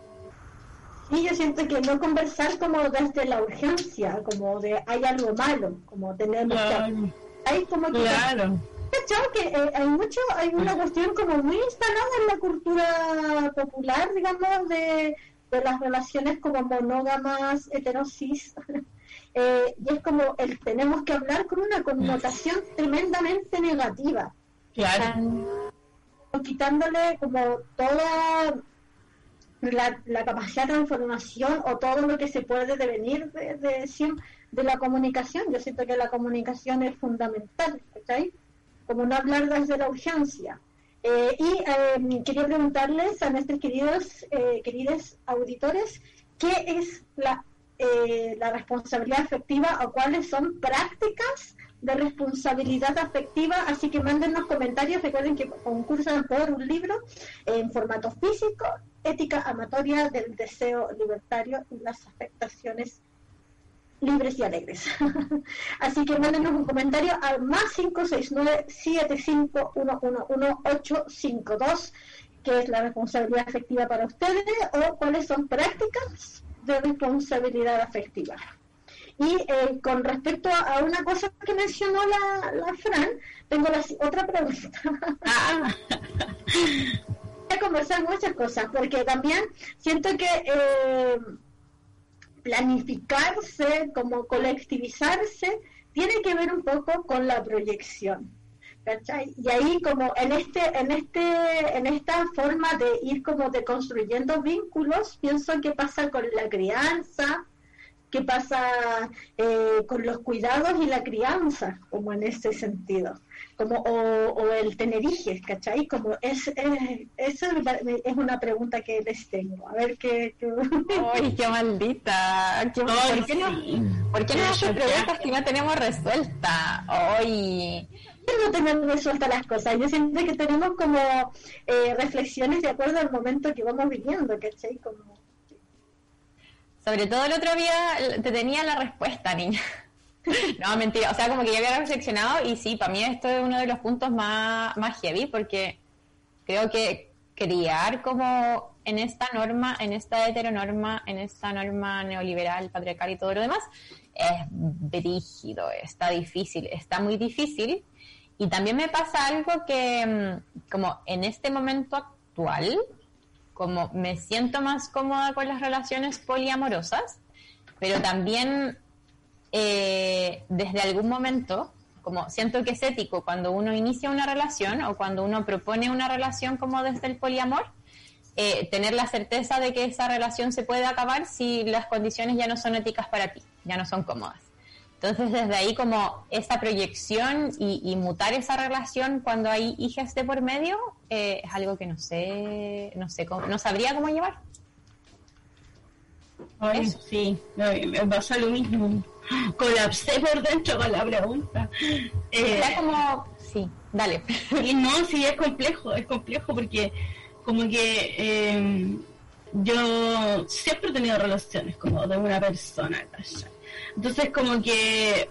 Sí, yo siento que no conversar como desde la urgencia, como de hay algo malo, como tenemos Claro, que... Hay como que... claro. ¿Cachai? que eh, hay mucho, hay una cuestión como muy instalada en la cultura popular, digamos, de, de las relaciones como monógamas, heterosis. Eh, y es como el tenemos que hablar con una connotación tremendamente negativa. Claro, quitándole como toda la, la capacidad de transformación o todo lo que se puede devenir de, de, de la comunicación. Yo siento que la comunicación es fundamental, ¿cachai? Como no hablar desde la urgencia. Eh, y eh, quería preguntarles a nuestros queridos, eh, queridos auditores, ¿qué es la, eh, la responsabilidad afectiva o cuáles son prácticas de responsabilidad afectiva, así que mándennos comentarios, recuerden que concursan por un libro en formato físico, Ética Amatoria del Deseo Libertario y las afectaciones libres y alegres. así que mándenos un comentario al más 569-75111-852, que es la responsabilidad afectiva para ustedes, o cuáles son prácticas de responsabilidad afectiva. Y eh, con respecto a, una cosa que mencionó la, la Fran, tengo la, otra pregunta. Ah, Voy a conversar muchas cosas, porque también siento que eh, planificarse, como colectivizarse, tiene que ver un poco con la proyección. ¿cachai? Y ahí como en este, en este, en esta forma de ir como deconstruyendo vínculos, pienso que pasa con la crianza, que pasa eh, con los cuidados y la crianza, como en ese sentido, como o, o el tener hijos, ¿cachai? Como es, es, eso es una pregunta que les tengo, a ver qué... qué... ¡Ay, qué maldita! ¿Qué- Ay, ¿Por qué no, sí. ¿por qué no haces preguntas si no tenemos resuelta? ¡Ay! no tenemos resueltas las cosas. Yo siento que tenemos como eh, reflexiones de acuerdo al momento que vamos viviendo, ¿cachai? Como... Sobre todo el otro día te tenía la respuesta, niña. No, mentira. O sea, como que ya había reflexionado y sí, para mí esto es uno de los puntos más, más heavy porque creo que criar como en esta norma, en esta heteronorma, en esta norma neoliberal, patriarcal y todo lo demás, es brígido, está difícil, está muy difícil. Y también me pasa algo que, mm, como en este momento actual, como me siento más cómoda con las relaciones poliamorosas, pero también eh, desde algún momento, como siento que es ético cuando uno inicia una relación o cuando uno propone una relación como desde el poliamor, eh, tener la certeza de que esa relación se puede acabar si las condiciones ya no son éticas para ti, ya no son cómodas. Entonces desde ahí como esa proyección y, y mutar esa relación cuando hay hijas de por medio eh, es algo que no sé, no sé, cómo, no sabría cómo llevar. Ay, Eso. sí, me pasa lo mismo. Colapsé por dentro con la pregunta. Eh, Era como, sí, dale. y no, sí, es complejo, es complejo porque como que eh, yo siempre he tenido relaciones como de una persona, ¿cachai? Entonces como que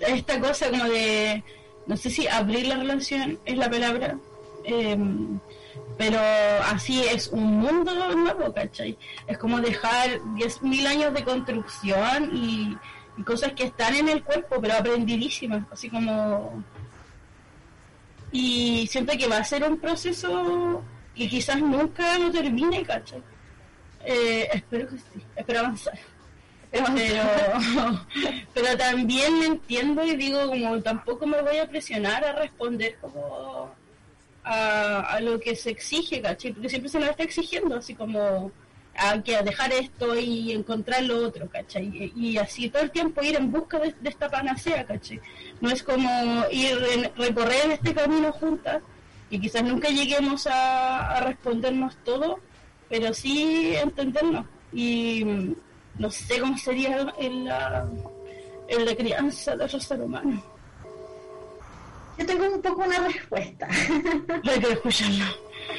esta cosa como de, no sé si abrir la relación es la palabra, eh, pero así es un mundo nuevo, ¿cachai? Es como dejar 10.000 años de construcción y, y cosas que están en el cuerpo, pero aprendidísimas, así como... Y siento que va a ser un proceso que quizás nunca lo termine, ¿cachai? Eh, espero que sí, espero avanzar. Pero, pero también entiendo y digo como tampoco me voy a presionar a responder como a, a lo que se exige, ¿cachai? Porque siempre se nos está exigiendo, así como hay que dejar esto y encontrar lo otro, ¿cachai? Y, así todo el tiempo ir en busca de, esta panacea, ¿cachai? No es como ir en, recorrer este camino juntas y quizás nunca lleguemos a, a respondernos todo, pero sí entendernos. Y no sé cómo sería en la, en la crianza de otro ser humano. Yo tengo un poco una respuesta. Hay que escucharlo.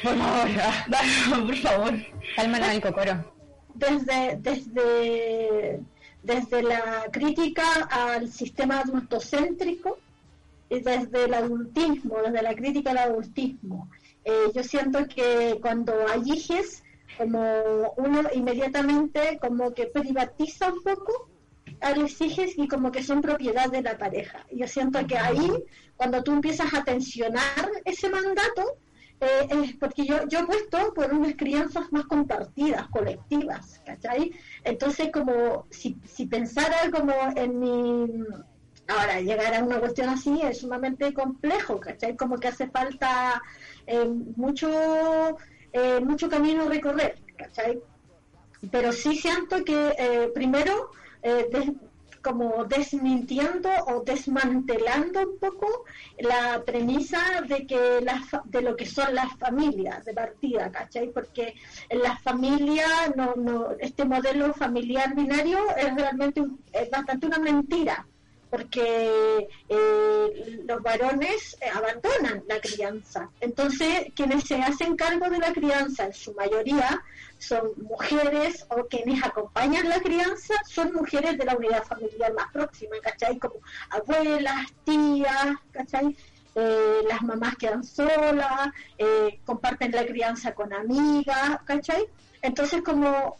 Por favor, Vamos, por favor. cálmanos el cocoro. desde, desde, desde la crítica al sistema adultocéntrico, desde el adultismo, desde la crítica al adultismo. Eh, yo siento que cuando hay hijes, como uno inmediatamente como que privatiza un poco a los hijos y como que son propiedad de la pareja. Yo siento que ahí, cuando tú empiezas a tensionar ese mandato, eh, porque yo, yo puesto por unas crianzas más compartidas, colectivas, ¿cachai? Entonces, como si, si pensara como en mi... Ahora, llegar a una cuestión así es sumamente complejo, ¿cachai? Como que hace falta eh, mucho, eh, mucho camino a recorrer, ¿cachai? Pero sí siento que eh, primero como desmintiendo o desmantelando un poco la premisa de que de lo que son las familias de partida, ¿cachai? Porque en las no, no, este modelo familiar binario es realmente es bastante una mentira porque eh, los varones eh, abandonan la crianza. Entonces, quienes se hacen cargo de la crianza, en su mayoría, son mujeres o quienes acompañan la crianza son mujeres de la unidad familiar más próxima, ¿cachai? Como abuelas, tías, ¿cachai? Eh, las mamás quedan solas, comparten la crianza con amigas, ¿cachai? Entonces, como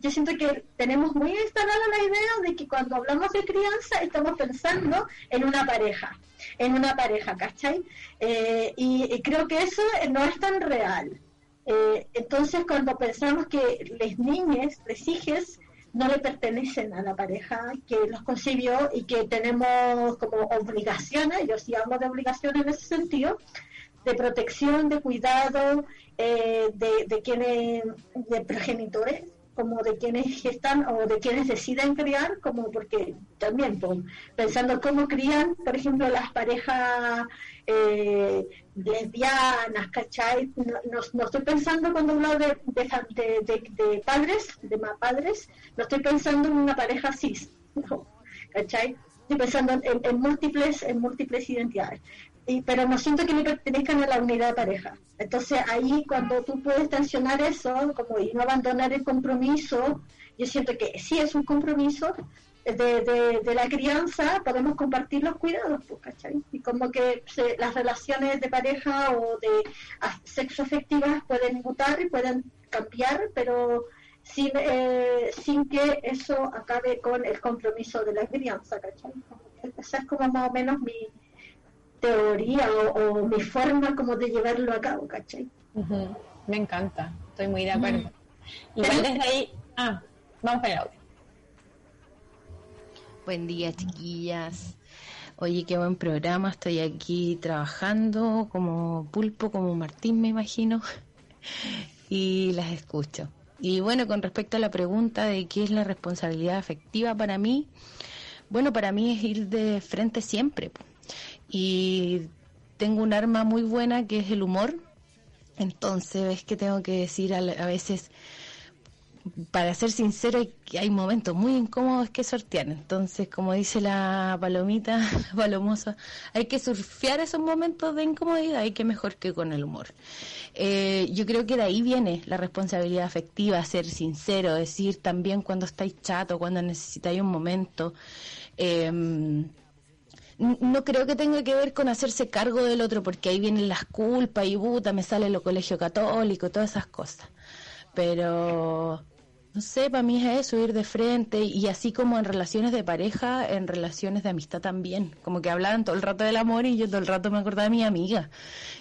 yo siento que tenemos muy instalada la idea de que cuando hablamos de crianza estamos pensando en una pareja, en una pareja, ¿cachai? Eh, y, creo que eso no es tan real. Eh, entonces, cuando pensamos que las niñas, las hijas, no le pertenecen a la pareja que los concibió y que tenemos como obligaciones, yo sí hablo de obligaciones en ese sentido, de protección, de cuidado, eh, de, de quienes, de progenitores, como de quienes están o de quienes deciden criar, como porque también pensando cómo crían, por ejemplo, las parejas eh, lesbianas, ¿cachai? No, estoy pensando cuando hablo de, de, padres, de más padres, no estoy pensando en una pareja cis, ¿cachai? Estoy pensando en, múltiples, en múltiples identidades pero no siento que le pertenezcan a la unidad de pareja. Entonces ahí cuando tú puedes tensionar eso como y no abandonar el compromiso, yo siento que sí es un compromiso de, de, la crianza, podemos compartir los cuidados, pues, ¿cachai? Y como que las relaciones de pareja o de sexo afectivas pueden mutar y pueden cambiar, pero sin, eh, sin que eso acabe con el compromiso de la crianza, ¿cachai? Esa es como más o menos mi, teoría o, mi forma como de llevarlo a cabo, ¿cachai? Me encanta, estoy muy de acuerdo. Igual desde ahí, ah, vamos para el audio. Buen día, chiquillas. Oye, qué buen programa. Estoy aquí trabajando como pulpo, como Martín, me imagino, y las escucho. Y bueno, con respecto a la pregunta de qué es la responsabilidad afectiva para mí, bueno, para mí es ir de frente siempre y tengo un arma muy buena que es el humor. Entonces es que tengo que decir a, veces, para ser sincero, hay, hay momentos muy incómodos que sortear. Entonces, como dice la palomita palomosa, hay que surfear esos momentos de incomodidad y que mejor que con el humor. Eh, yo creo que de ahí viene la responsabilidad afectiva, ser sincero, decir también cuando estáis chato, cuando necesitáis un momento. Eh, no creo que tenga que ver con hacerse cargo del otro, porque ahí vienen las culpas y puta, me sale lo colegio católico, todas esas cosas. Pero, no sé, para mí es eso, ir de frente, y así como en relaciones de pareja, en relaciones de amistad también. Como que hablaban todo el rato del amor y yo todo el rato me acordaba de mi amiga.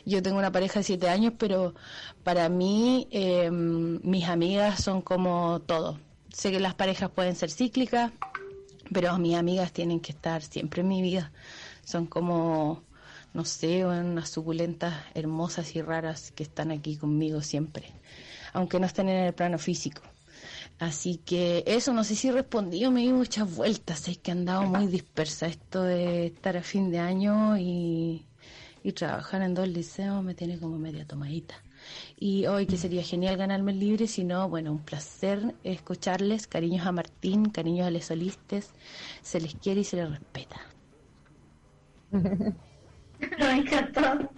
Yo tengo una pareja de siete años, pero para mí em, mis amigas son como todo. Sé que las parejas pueden ser cíclicas, pero mis amigas tienen que estar siempre en mi vida. Son como, no sé, unas suculentas hermosas y raras que están aquí conmigo siempre, aunque no estén en el plano físico. Así que eso, no sé si respondí o me di muchas vueltas, es que he andado muy dispersa. Esto de estar a fin de año y, y trabajar en dos liceos me tiene como media tomadita y hoy que sería genial ganarme el libre, si no, bueno, un placer escucharles, cariños a Martín, cariños a les solistes, se les quiere y se les respeta. Me encantó.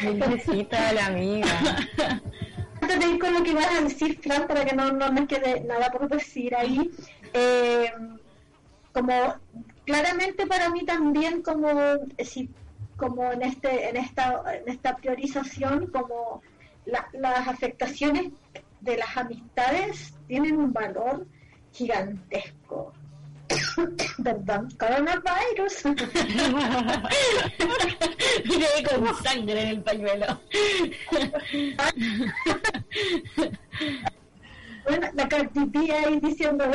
Felicita la amiga. Antes de ir con lo que ibas a decir, Fran, para que no, no me quede nada por decir ahí, eh, como claramente para mí también como si como en este en esta en esta priorización como las afectaciones de las amistades tienen un valor gigantesco. Perdón coronavirus. Miré con sangre en el pañuelo. Bueno la Cardi ahí diciendo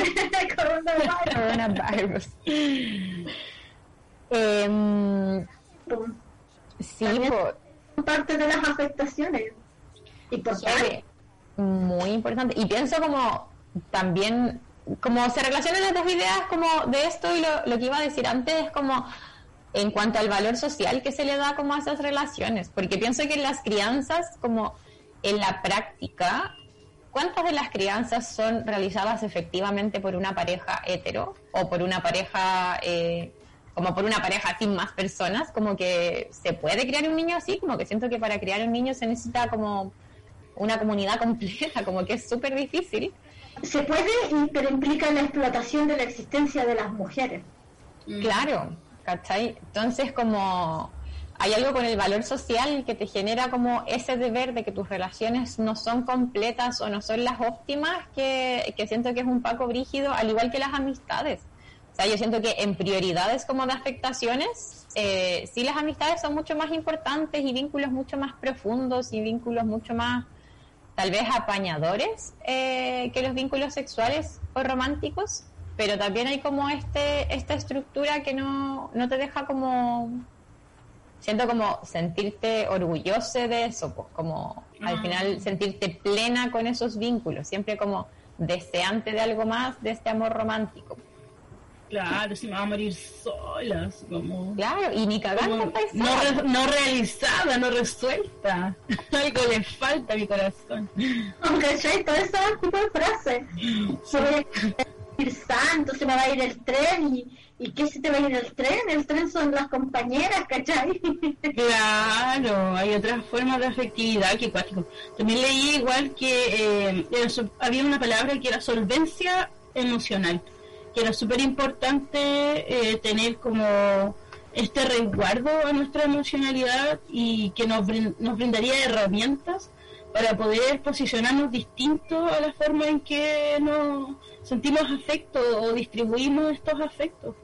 coronavirus. Coronavirus. Eh, sí por parte de las afectaciones Importante. Muy importante. Y pienso como también, como se relacionan las dos ideas como de esto y lo, que iba a decir antes es como en cuanto al valor social que se le da como a esas relaciones. Porque pienso que en las crianzas, como en la práctica, ¿cuántas de las crianzas son realizadas efectivamente por una pareja hetero o por una pareja... Eh, como por una pareja sin más personas, como que se puede criar un niño así, como que siento que para criar un niño se necesita como una comunidad completa, como que es súper difícil. Se puede, pero implica la explotación de la existencia de las mujeres. Mm. Claro, ¿cachai? Entonces como hay algo con el valor social que te genera como ese deber de que tus relaciones no son completas o no son las óptimas, que, que siento que es un paco brígido, al igual que las amistades. O sea, yo siento que en prioridades como de afectaciones, eh, sí las amistades son mucho más importantes y vínculos mucho más profundos y vínculos mucho más tal vez apañadores eh, que los vínculos sexuales o románticos, pero también hay como este esta estructura que no, no te deja como siento como sentirte orgulloso de eso, pues como al ah. final sentirte plena con esos vínculos, siempre como deseante de algo más de este amor romántico. Claro, si me va a morir sola, como... Claro, y ni cagando no, no realizada, no resuelta. Algo le falta a mi corazón. Aunque yo todo ese tipo de frases. Se va a ir santo, se me va a ir el tren y... ¿Y qué se te va a ir el tren? El tren son las compañeras, ¿cachai? Claro, hay otras formas de afectividad que cuático. También leí igual que eh, había una palabra que era solvencia emocional que era súper importante eh, tener como este resguardo a nuestra emocionalidad y que nos, nos brindaría herramientas para poder posicionarnos distintos a la forma en que nos sentimos afecto o distribuimos estos afectos.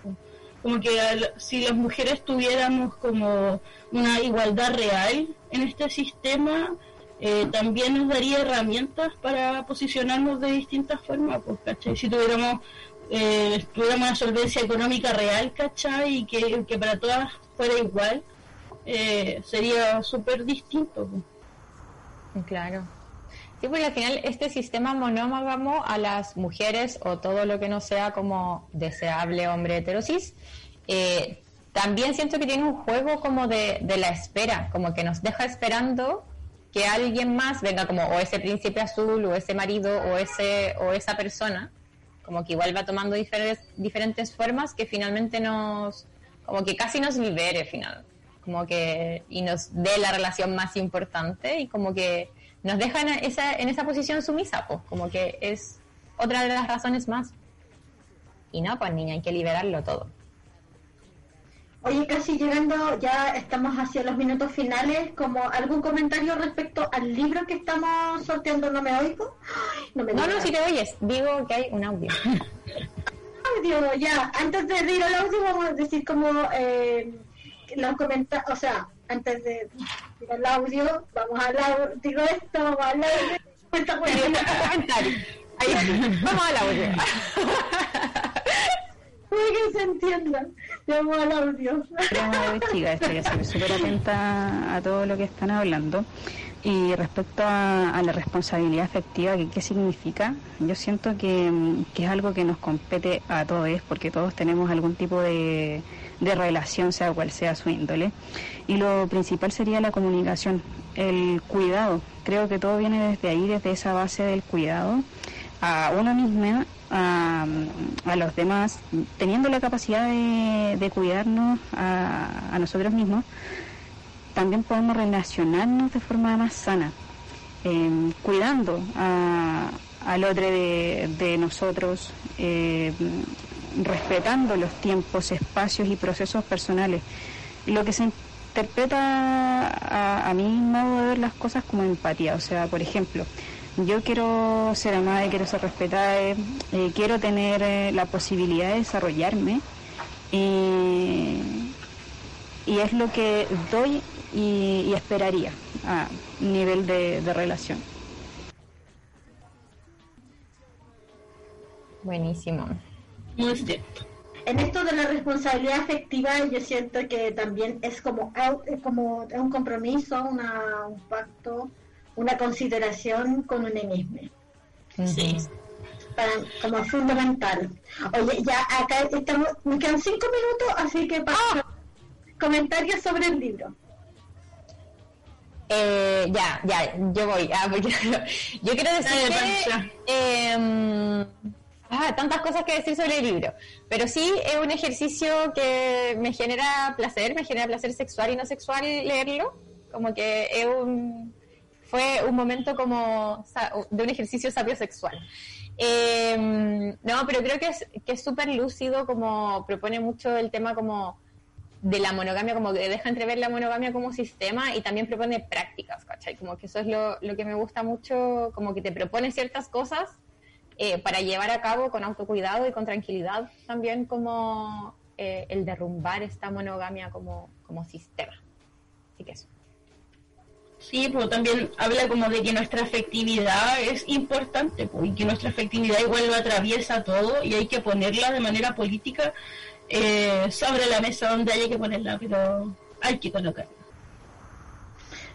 Como que si las mujeres tuviéramos como una igualdad real en este sistema, eh, también nos daría herramientas para posicionarnos de distintas formas, pues, Si tuviéramos eh, tuviéramos una solvencia económica real, ¿cachai? Y que, para todas fuera igual, eh, sería súper distinto. Claro. Sí, porque al final este sistema monógamo a las mujeres o todo lo que no sea como deseable hombre heterosis, eh, también siento que tiene un juego como de, de la espera, como que nos deja esperando que alguien más venga como o ese príncipe azul o ese marido o ese o esa persona como que igual va tomando diferentes, diferentes formas que finalmente nos, como que casi nos libere final, como que, y nos dé la relación más importante y como que nos deja en esa, en esa posición sumisa, pues, como que es otra de las razones más. Y no, pues niña, hay que liberarlo todo. Oye, casi llegando, ya estamos hacia los minutos finales, como algún comentario respecto al libro que estamos sorteando, ¿no me oigo? No, me no, no, si te oyes, digo que hay un audio. audio, ya, antes de ir al audio vamos a decir como eh, los comentarios, o sea, antes de ir al audio, vamos al audio, digo esto, vamos al audio, Ahí, vamos al audio. que se entienda. Llamo al audio. estoy súper atenta a todo lo que están hablando. Y respecto a, la responsabilidad afectiva, ¿qué, ¿qué, significa? Yo siento que, es algo que nos compete a todos, porque todos tenemos algún tipo de relación, sea cual sea su índole. Y lo principal sería la comunicación, el cuidado. Creo que todo viene desde ahí, desde esa base del cuidado a uno misma a, los demás, teniendo la capacidad de, cuidarnos a, nosotros mismos, también podemos relacionarnos de forma más sana, em, cuidando al otro de, nosotros, em, respetando los tiempos, espacios y procesos personales. Lo que se interpreta a, a mi modo de ver las cosas como empatía. O sea, por ejemplo, yo quiero ser amada y quiero ser respetada, eh, eh, quiero tener eh, la posibilidad de desarrollarme y es lo que doy y, y esperaría a nivel de, de relación. Buenísimo. Muy cierto. En esto de la responsabilidad afectiva, yo siento que también es como, es como un compromiso, una, un pacto, una consideración con uno mismo. Sí. Para, como fundamental. Oye, ya acá estamos, me quedan cinco minutos, así que para comentarios sobre el libro. Eh, ya, ya, yo voy. Ah, porque yo quiero decir Dale, que eh, ah, tantas cosas que decir sobre el libro, pero sí es un ejercicio que me genera placer, me genera placer sexual y no sexual leerlo, como que es un fue un momento como de un ejercicio sabio sexual. Eh, no, pero creo que es que es súper lúcido, como propone mucho el tema como de la monogamia, como que deja entrever la monogamia como sistema y también propone prácticas, ¿cachai? Como que eso es lo, lo que me gusta mucho, como que te propone ciertas cosas eh, para llevar a cabo con autocuidado y con tranquilidad también como eh, el derrumbar esta monogamia como, como sistema. Así que eso. Sí, pero también habla como de que nuestra afectividad es importante pues, y que nuestra afectividad igual lo atraviesa todo y hay que ponerla de manera política eh, sobre la mesa donde haya que ponerla, pero hay que colocarla.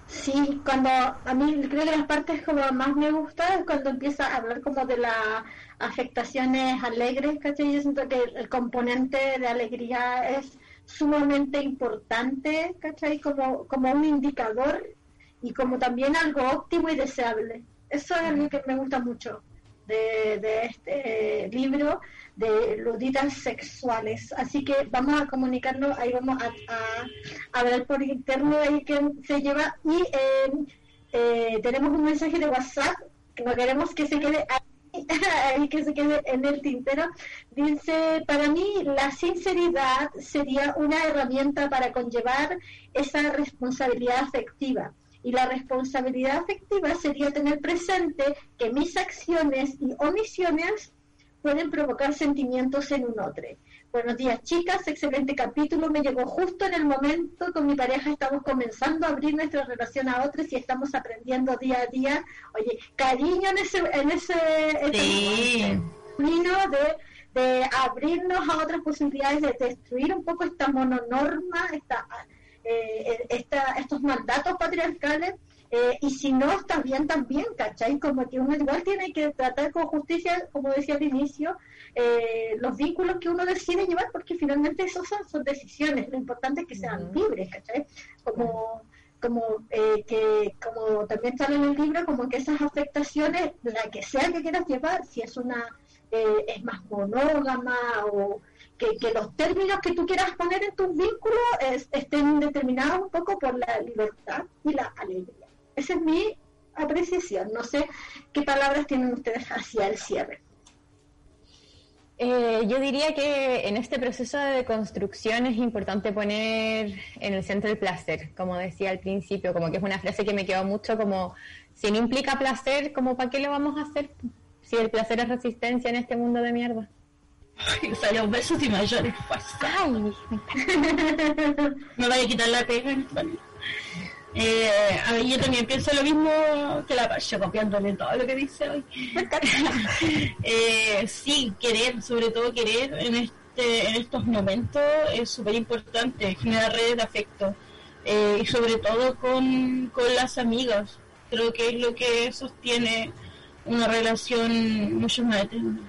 Sí, cuando a mí creo que las partes como más me gusta es cuando empieza a hablar como de las afectaciones alegres, ¿cachai? Yo siento que el componente de alegría es sumamente importante, ¿cachai? Como, como un indicador y como también algo óptimo y deseable. Eso es algo que me gusta mucho de, este libro de luditas sexuales. Así que vamos a comunicarlo, ahí vamos a, a, a ver por interno ahí que se lleva y eh, eh, tenemos un mensaje de WhatsApp que no queremos que se quede ahí, ahí que se quede en el tintero. Dice, para mí la sinceridad sería una herramienta para conllevar esa responsabilidad afectiva. Y la responsabilidad afectiva sería tener presente que mis acciones y omisiones pueden provocar sentimientos en un otro. Buenos días, chicas. Excelente capítulo. Me llegó justo en el momento con mi pareja. Estamos comenzando a abrir nuestra relación a otros y estamos aprendiendo día a día. Oye, cariño en ese, en ese, Sí. ese camino de, de abrirnos a otras posibilidades, de destruir un poco esta mononorma, esta, eh, esta, estos mandatos patriarcales. Eh, y si no, está bien también, ¿cachai? Como que uno igual tiene que tratar con justicia, como decía al inicio, eh, los vínculos que uno decide llevar, porque finalmente esos son, son decisiones, lo importante es que sean libres, ¿cachai? Como, como eh, que como también sale en el libro, como que esas afectaciones, la que sea que quieras llevar, si es una eh, es más monógama o que, los términos que tú quieras poner en tus vínculos es- estén determinados un poco por la libertad y la alegría. Esa es mi apreciación. No sé qué palabras tienen ustedes hacia el cierre. Eh, yo diría que en este proceso de construcción es importante poner en el centro el placer, como decía al principio, como que es una frase que me quedó mucho como, si no implica placer, como para qué lo vamos a hacer? Si el placer es resistencia en este mundo de mierda. Y salió besos y mayores. Me vaya a quitar la pega. Eh, a ver, yo también pienso lo mismo que la Pasha, copiándole todo lo que dice hoy. eh, sí, querer, sobre todo querer en este en estos momentos es súper importante, generar redes de afecto. Eh, y sobre todo con, con las amigas. Creo que es lo que sostiene una relación mucho más eterna.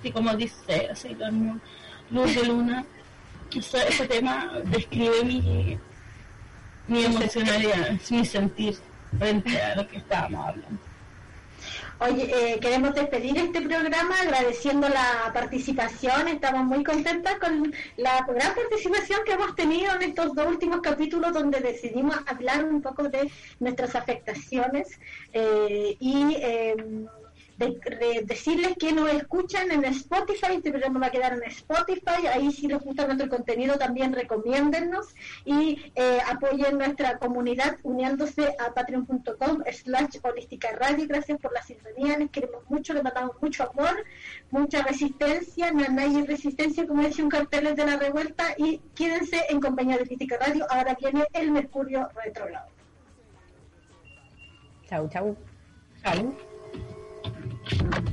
Así como dice así, la Luz de Luna, ese, ese tema describe mi, mi emocionalidad, mi sentir frente a lo que estábamos hablando. Oye, eh, queremos despedir este programa agradeciendo la participación. Estamos muy contentas con la gran participación que hemos tenido en estos dos últimos capítulos donde decidimos hablar un poco de nuestras afectaciones eh, y eh, de, decirles que nos escuchan en Spotify, este programa va a quedar en Spotify, ahí si les gusta nuestro contenido también recomiéndennos y eh, apoyen nuestra comunidad uniéndose a patreon.com slash holística radio, gracias por la sintonía, les queremos mucho, les mandamos mucho amor, mucha resistencia, no hay resistencia, como decía un cartel de la revuelta y quédense en compañía de Holística Radio, ahora viene el Mercurio retrogrado. Chau, chau. Chau. action.